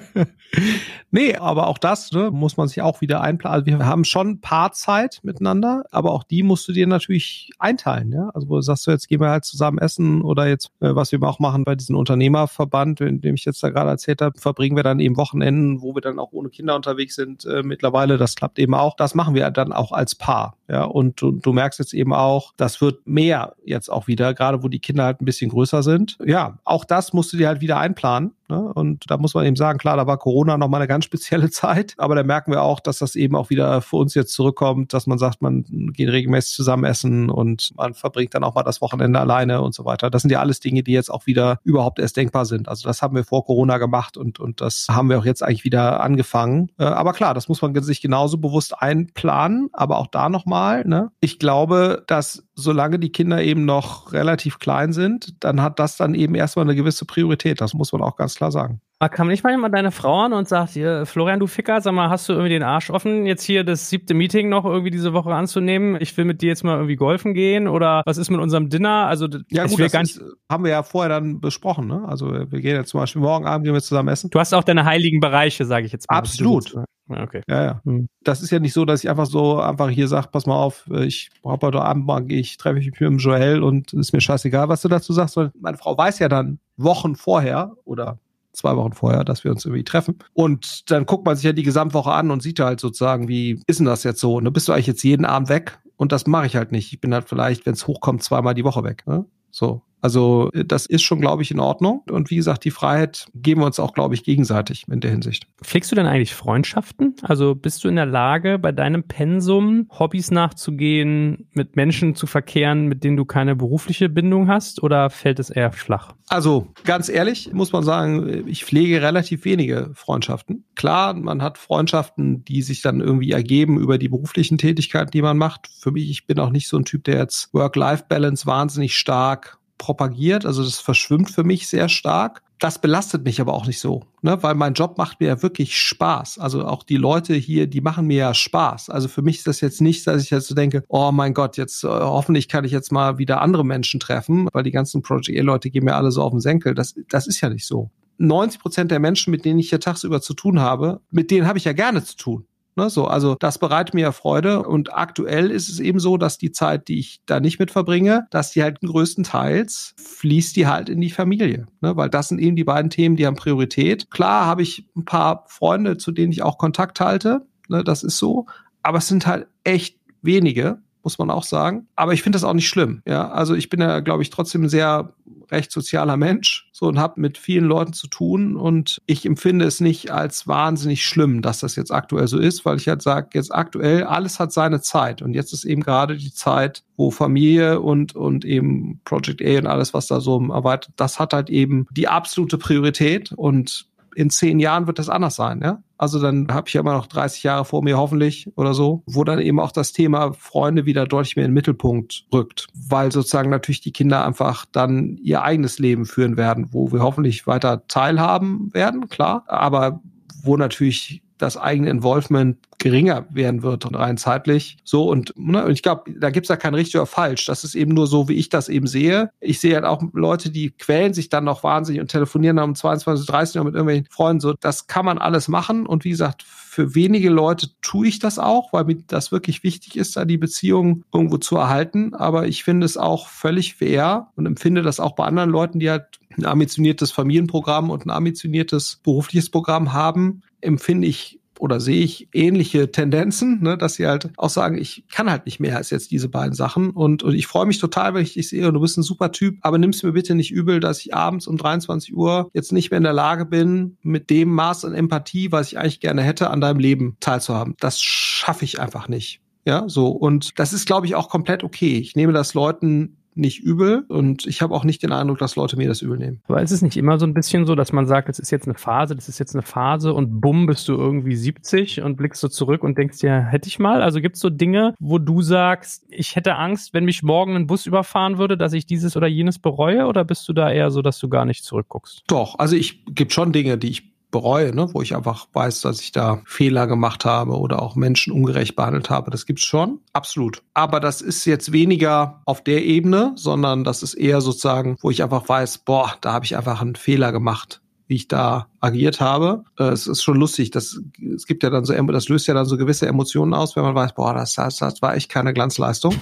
nee, aber auch das ne, muss man sich auch wieder einplanen. Also wir haben schon Paarzeit miteinander, aber auch die musst du dir natürlich einteilen. Ja? Also wo sagst du, jetzt gehen wir halt zusammen essen oder jetzt, äh, was wir auch machen bei diesem Unternehmerverband, in dem ich jetzt da gerade erzählt habe, verbringen wir dann eben Wochenenden, wo wir dann auch ohne Kinder unterwegs sind äh, mittlerweile. Das klappt eben auch. Das machen wir dann auch als Paar. Ja, und du, du merkst jetzt eben auch, das wird mehr jetzt auch wieder, gerade wo die Kinder halt ein bisschen größer sind. Ja, auch das musst du dir halt wieder einplanen. Ne? Und da muss man eben sagen, klar, da war Corona nochmal eine ganz spezielle Zeit, aber da merken wir auch, dass das eben auch wieder für uns jetzt zurückkommt, dass man sagt, man geht regelmäßig zusammen essen und man verbringt dann auch mal das Wochenende alleine und so weiter. Das sind ja alles Dinge, die jetzt auch wieder überhaupt erst denkbar sind. Also das haben wir vor Corona gemacht und, und das haben wir auch jetzt eigentlich wieder angefangen. Äh, aber klar, das muss man sich genauso bewusst einplanen, aber auch da nochmal, ne? Ich glaube, dass solange die Kinder eben noch relativ klein sind, dann hat das dann eben erstmal eine gewisse Priorität. Das muss man auch ganz klar sagen. Kam nicht manchmal deine Frau an und sagt, hier, Florian, du Ficker, sag mal, hast du irgendwie den Arsch offen, jetzt hier das siebte Meeting noch irgendwie diese Woche anzunehmen? Ich will mit dir jetzt mal irgendwie golfen gehen oder was ist mit unserem Dinner? Also, ja, gut, das ist, haben wir ja vorher dann besprochen, ne? Also, wir gehen jetzt zum Beispiel morgen Abend gehen wir zusammen essen. Du hast auch deine heiligen Bereiche, sage ich jetzt mal. Absolut. Okay. Ja, ja. Hm. Das ist ja nicht so, dass ich einfach so einfach hier sage, pass mal auf, ich habe heute Abend mal, ich treffe mich mit dem Joel und ist mir scheißegal, was du dazu sagst, weil meine Frau weiß ja dann Wochen vorher oder zwei Wochen vorher, dass wir uns irgendwie treffen. Und dann guckt man sich ja die Gesamtwoche an und sieht halt sozusagen, wie ist denn das jetzt so? Und ne, bist du eigentlich jetzt jeden Abend weg? Und das mache ich halt nicht. Ich bin halt vielleicht, wenn es hochkommt, zweimal die Woche weg. Ne? So. Also das ist schon, glaube ich, in Ordnung. Und wie gesagt, die Freiheit geben wir uns auch, glaube ich, gegenseitig in der Hinsicht. Pflegst du denn eigentlich Freundschaften? Also bist du in der Lage, bei deinem Pensum Hobbys nachzugehen, mit Menschen zu verkehren, mit denen du keine berufliche Bindung hast? Oder fällt es eher flach? Also ganz ehrlich muss man sagen, ich pflege relativ wenige Freundschaften. Klar, man hat Freundschaften, die sich dann irgendwie ergeben über die beruflichen Tätigkeiten, die man macht. Für mich, ich bin auch nicht so ein Typ, der jetzt Work-Life-Balance wahnsinnig stark propagiert. Also das verschwimmt für mich sehr stark. Das belastet mich aber auch nicht so, ne? weil mein Job macht mir ja wirklich Spaß. Also auch die Leute hier, die machen mir ja Spaß. Also für mich ist das jetzt nicht, dass ich jetzt so denke, oh mein Gott, jetzt äh, hoffentlich kann ich jetzt mal wieder andere Menschen treffen, weil die ganzen Project A-Leute gehen mir alle so auf den Senkel. Das, das ist ja nicht so. 90 Prozent der Menschen, mit denen ich hier tagsüber zu tun habe, mit denen habe ich ja gerne zu tun. Ne, so, also das bereitet mir ja Freude. Und aktuell ist es eben so, dass die Zeit, die ich da nicht mit verbringe, dass die halt größtenteils fließt die halt in die Familie, ne, weil das sind eben die beiden Themen, die haben Priorität. Klar habe ich ein paar Freunde, zu denen ich auch Kontakt halte, ne, das ist so, aber es sind halt echt wenige muss man auch sagen. Aber ich finde das auch nicht schlimm. Ja, also ich bin ja, glaube ich, trotzdem sehr recht sozialer Mensch so und habe mit vielen Leuten zu tun und ich empfinde es nicht als wahnsinnig schlimm, dass das jetzt aktuell so ist, weil ich halt sage, jetzt aktuell alles hat seine Zeit und jetzt ist eben gerade die Zeit, wo Familie und und eben Project A und alles, was da so erweitert, das hat halt eben die absolute Priorität und in zehn Jahren wird das anders sein, ja. Also dann habe ich ja immer noch 30 Jahre vor mir hoffentlich oder so, wo dann eben auch das Thema Freunde wieder deutlich mehr in den Mittelpunkt rückt, weil sozusagen natürlich die Kinder einfach dann ihr eigenes Leben führen werden, wo wir hoffentlich weiter teilhaben werden, klar, aber wo natürlich das eigene Involvement geringer werden wird rein zeitlich. So und, ne, und ich glaube, da gibt's ja kein richtig oder falsch. Das ist eben nur so, wie ich das eben sehe. Ich sehe halt auch Leute, die quälen sich dann noch wahnsinnig und telefonieren dann um 22, 30 Uhr mit irgendwelchen Freunden. So, das kann man alles machen. Und wie gesagt, für wenige Leute tue ich das auch, weil mir das wirklich wichtig ist, da die Beziehung irgendwo zu erhalten. Aber ich finde es auch völlig fair und empfinde das auch bei anderen Leuten, die halt ein ambitioniertes Familienprogramm und ein ambitioniertes berufliches Programm haben, empfinde ich oder sehe ich ähnliche Tendenzen, ne, dass sie halt auch sagen, ich kann halt nicht mehr als jetzt diese beiden Sachen und, und ich freue mich total, wenn ich dich sehe und du bist ein super Typ, aber nimm's mir bitte nicht übel, dass ich abends um 23 Uhr jetzt nicht mehr in der Lage bin, mit dem Maß an Empathie, was ich eigentlich gerne hätte, an deinem Leben teilzuhaben. Das schaffe ich einfach nicht. Ja, so. Und das ist, glaube ich, auch komplett okay. Ich nehme das Leuten nicht übel und ich habe auch nicht den Eindruck, dass Leute mir das übel nehmen. Aber ist es nicht immer so ein bisschen so, dass man sagt, das ist jetzt eine Phase, das ist jetzt eine Phase und bumm, bist du irgendwie 70 und blickst so zurück und denkst dir, hätte ich mal? Also gibt es so Dinge, wo du sagst, ich hätte Angst, wenn mich morgen ein Bus überfahren würde, dass ich dieses oder jenes bereue oder bist du da eher so, dass du gar nicht zurückguckst? Doch, also ich gibt schon Dinge, die ich bereue, ne? wo ich einfach weiß, dass ich da Fehler gemacht habe oder auch Menschen ungerecht behandelt habe. Das gibt's schon, absolut. Aber das ist jetzt weniger auf der Ebene, sondern das ist eher sozusagen, wo ich einfach weiß, boah, da habe ich einfach einen Fehler gemacht wie ich da agiert habe. Äh, es ist schon lustig, das, es gibt ja dann so, das löst ja dann so gewisse Emotionen aus, wenn man weiß, boah, das, das, das war echt keine Glanzleistung.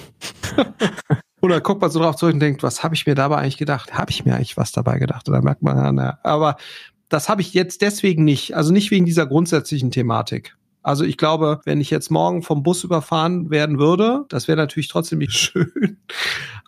Oder guckt man so drauf zurück und denkt, was habe ich mir dabei eigentlich gedacht? Habe ich mir eigentlich was dabei gedacht? Oder merkt man, na, aber das habe ich jetzt deswegen nicht, also nicht wegen dieser grundsätzlichen Thematik. Also ich glaube, wenn ich jetzt morgen vom Bus überfahren werden würde, das wäre natürlich trotzdem nicht schön.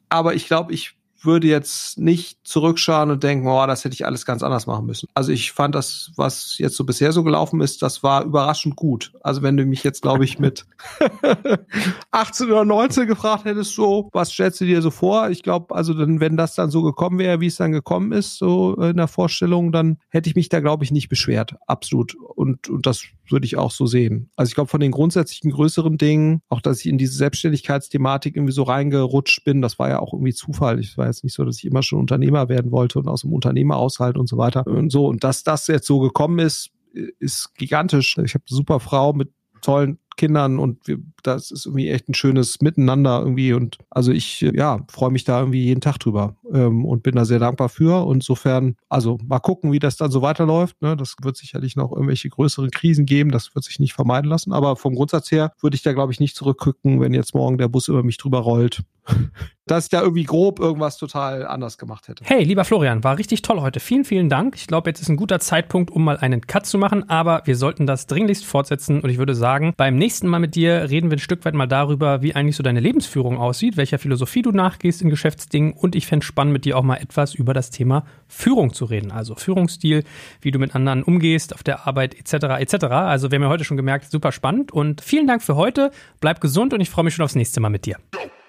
Aber ich glaube, ich würde jetzt nicht zurückschauen und denken, oh, das hätte ich alles ganz anders machen müssen. Also ich fand das, was jetzt so bisher so gelaufen ist, das war überraschend gut. Also wenn du mich jetzt, glaube ich, mit 18 oder 19 gefragt hättest, so, was stellst du dir so vor? Ich glaube, also dann, wenn das dann so gekommen wäre, wie es dann gekommen ist, so in der Vorstellung, dann hätte ich mich da, glaube ich, nicht beschwert. Absolut. Und, und das würde ich auch so sehen. Also ich glaube, von den grundsätzlichen größeren Dingen, auch dass ich in diese Selbstständigkeitsthematik irgendwie so reingerutscht bin, das war ja auch irgendwie Zufall. Ich war jetzt nicht so, dass ich immer schon Unternehmer werden wollte und aus dem Unternehmerhaushalt und so weiter und so. Und dass das jetzt so gekommen ist, ist gigantisch. Ich habe eine super Frau mit tollen Kindern und wir, das ist irgendwie echt ein schönes Miteinander irgendwie und also ich ja freue mich da irgendwie jeden Tag drüber ähm, und bin da sehr dankbar für. Und insofern also mal gucken wie das dann so weiterläuft ne? das wird sicherlich noch irgendwelche größeren Krisen geben das wird sich nicht vermeiden lassen. Aber vom Grundsatz her würde ich da glaube ich nicht zurückgucken wenn jetzt morgen der Bus über mich drüber rollt dass ich da irgendwie grob irgendwas total anders gemacht hätte. Hey, lieber Florian, war richtig toll heute. Vielen, vielen Dank. Ich glaube, jetzt ist ein guter Zeitpunkt, um mal einen Cut zu machen, aber wir sollten das dringlichst fortsetzen und ich würde sagen, beim nächsten Mal mit dir reden wir ein Stück weit mal darüber, wie eigentlich so deine Lebensführung aussieht, welcher Philosophie du nachgehst in Geschäftsdingen und ich fände spannend, mit dir auch mal etwas über das Thema Führung zu reden. Also Führungsstil, wie du mit anderen umgehst auf der Arbeit etc. etc. Also wir haben ja heute schon gemerkt, super spannend und vielen Dank für heute. Bleib gesund und ich freue mich schon aufs nächste Mal mit dir.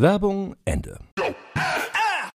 Werbung Ende.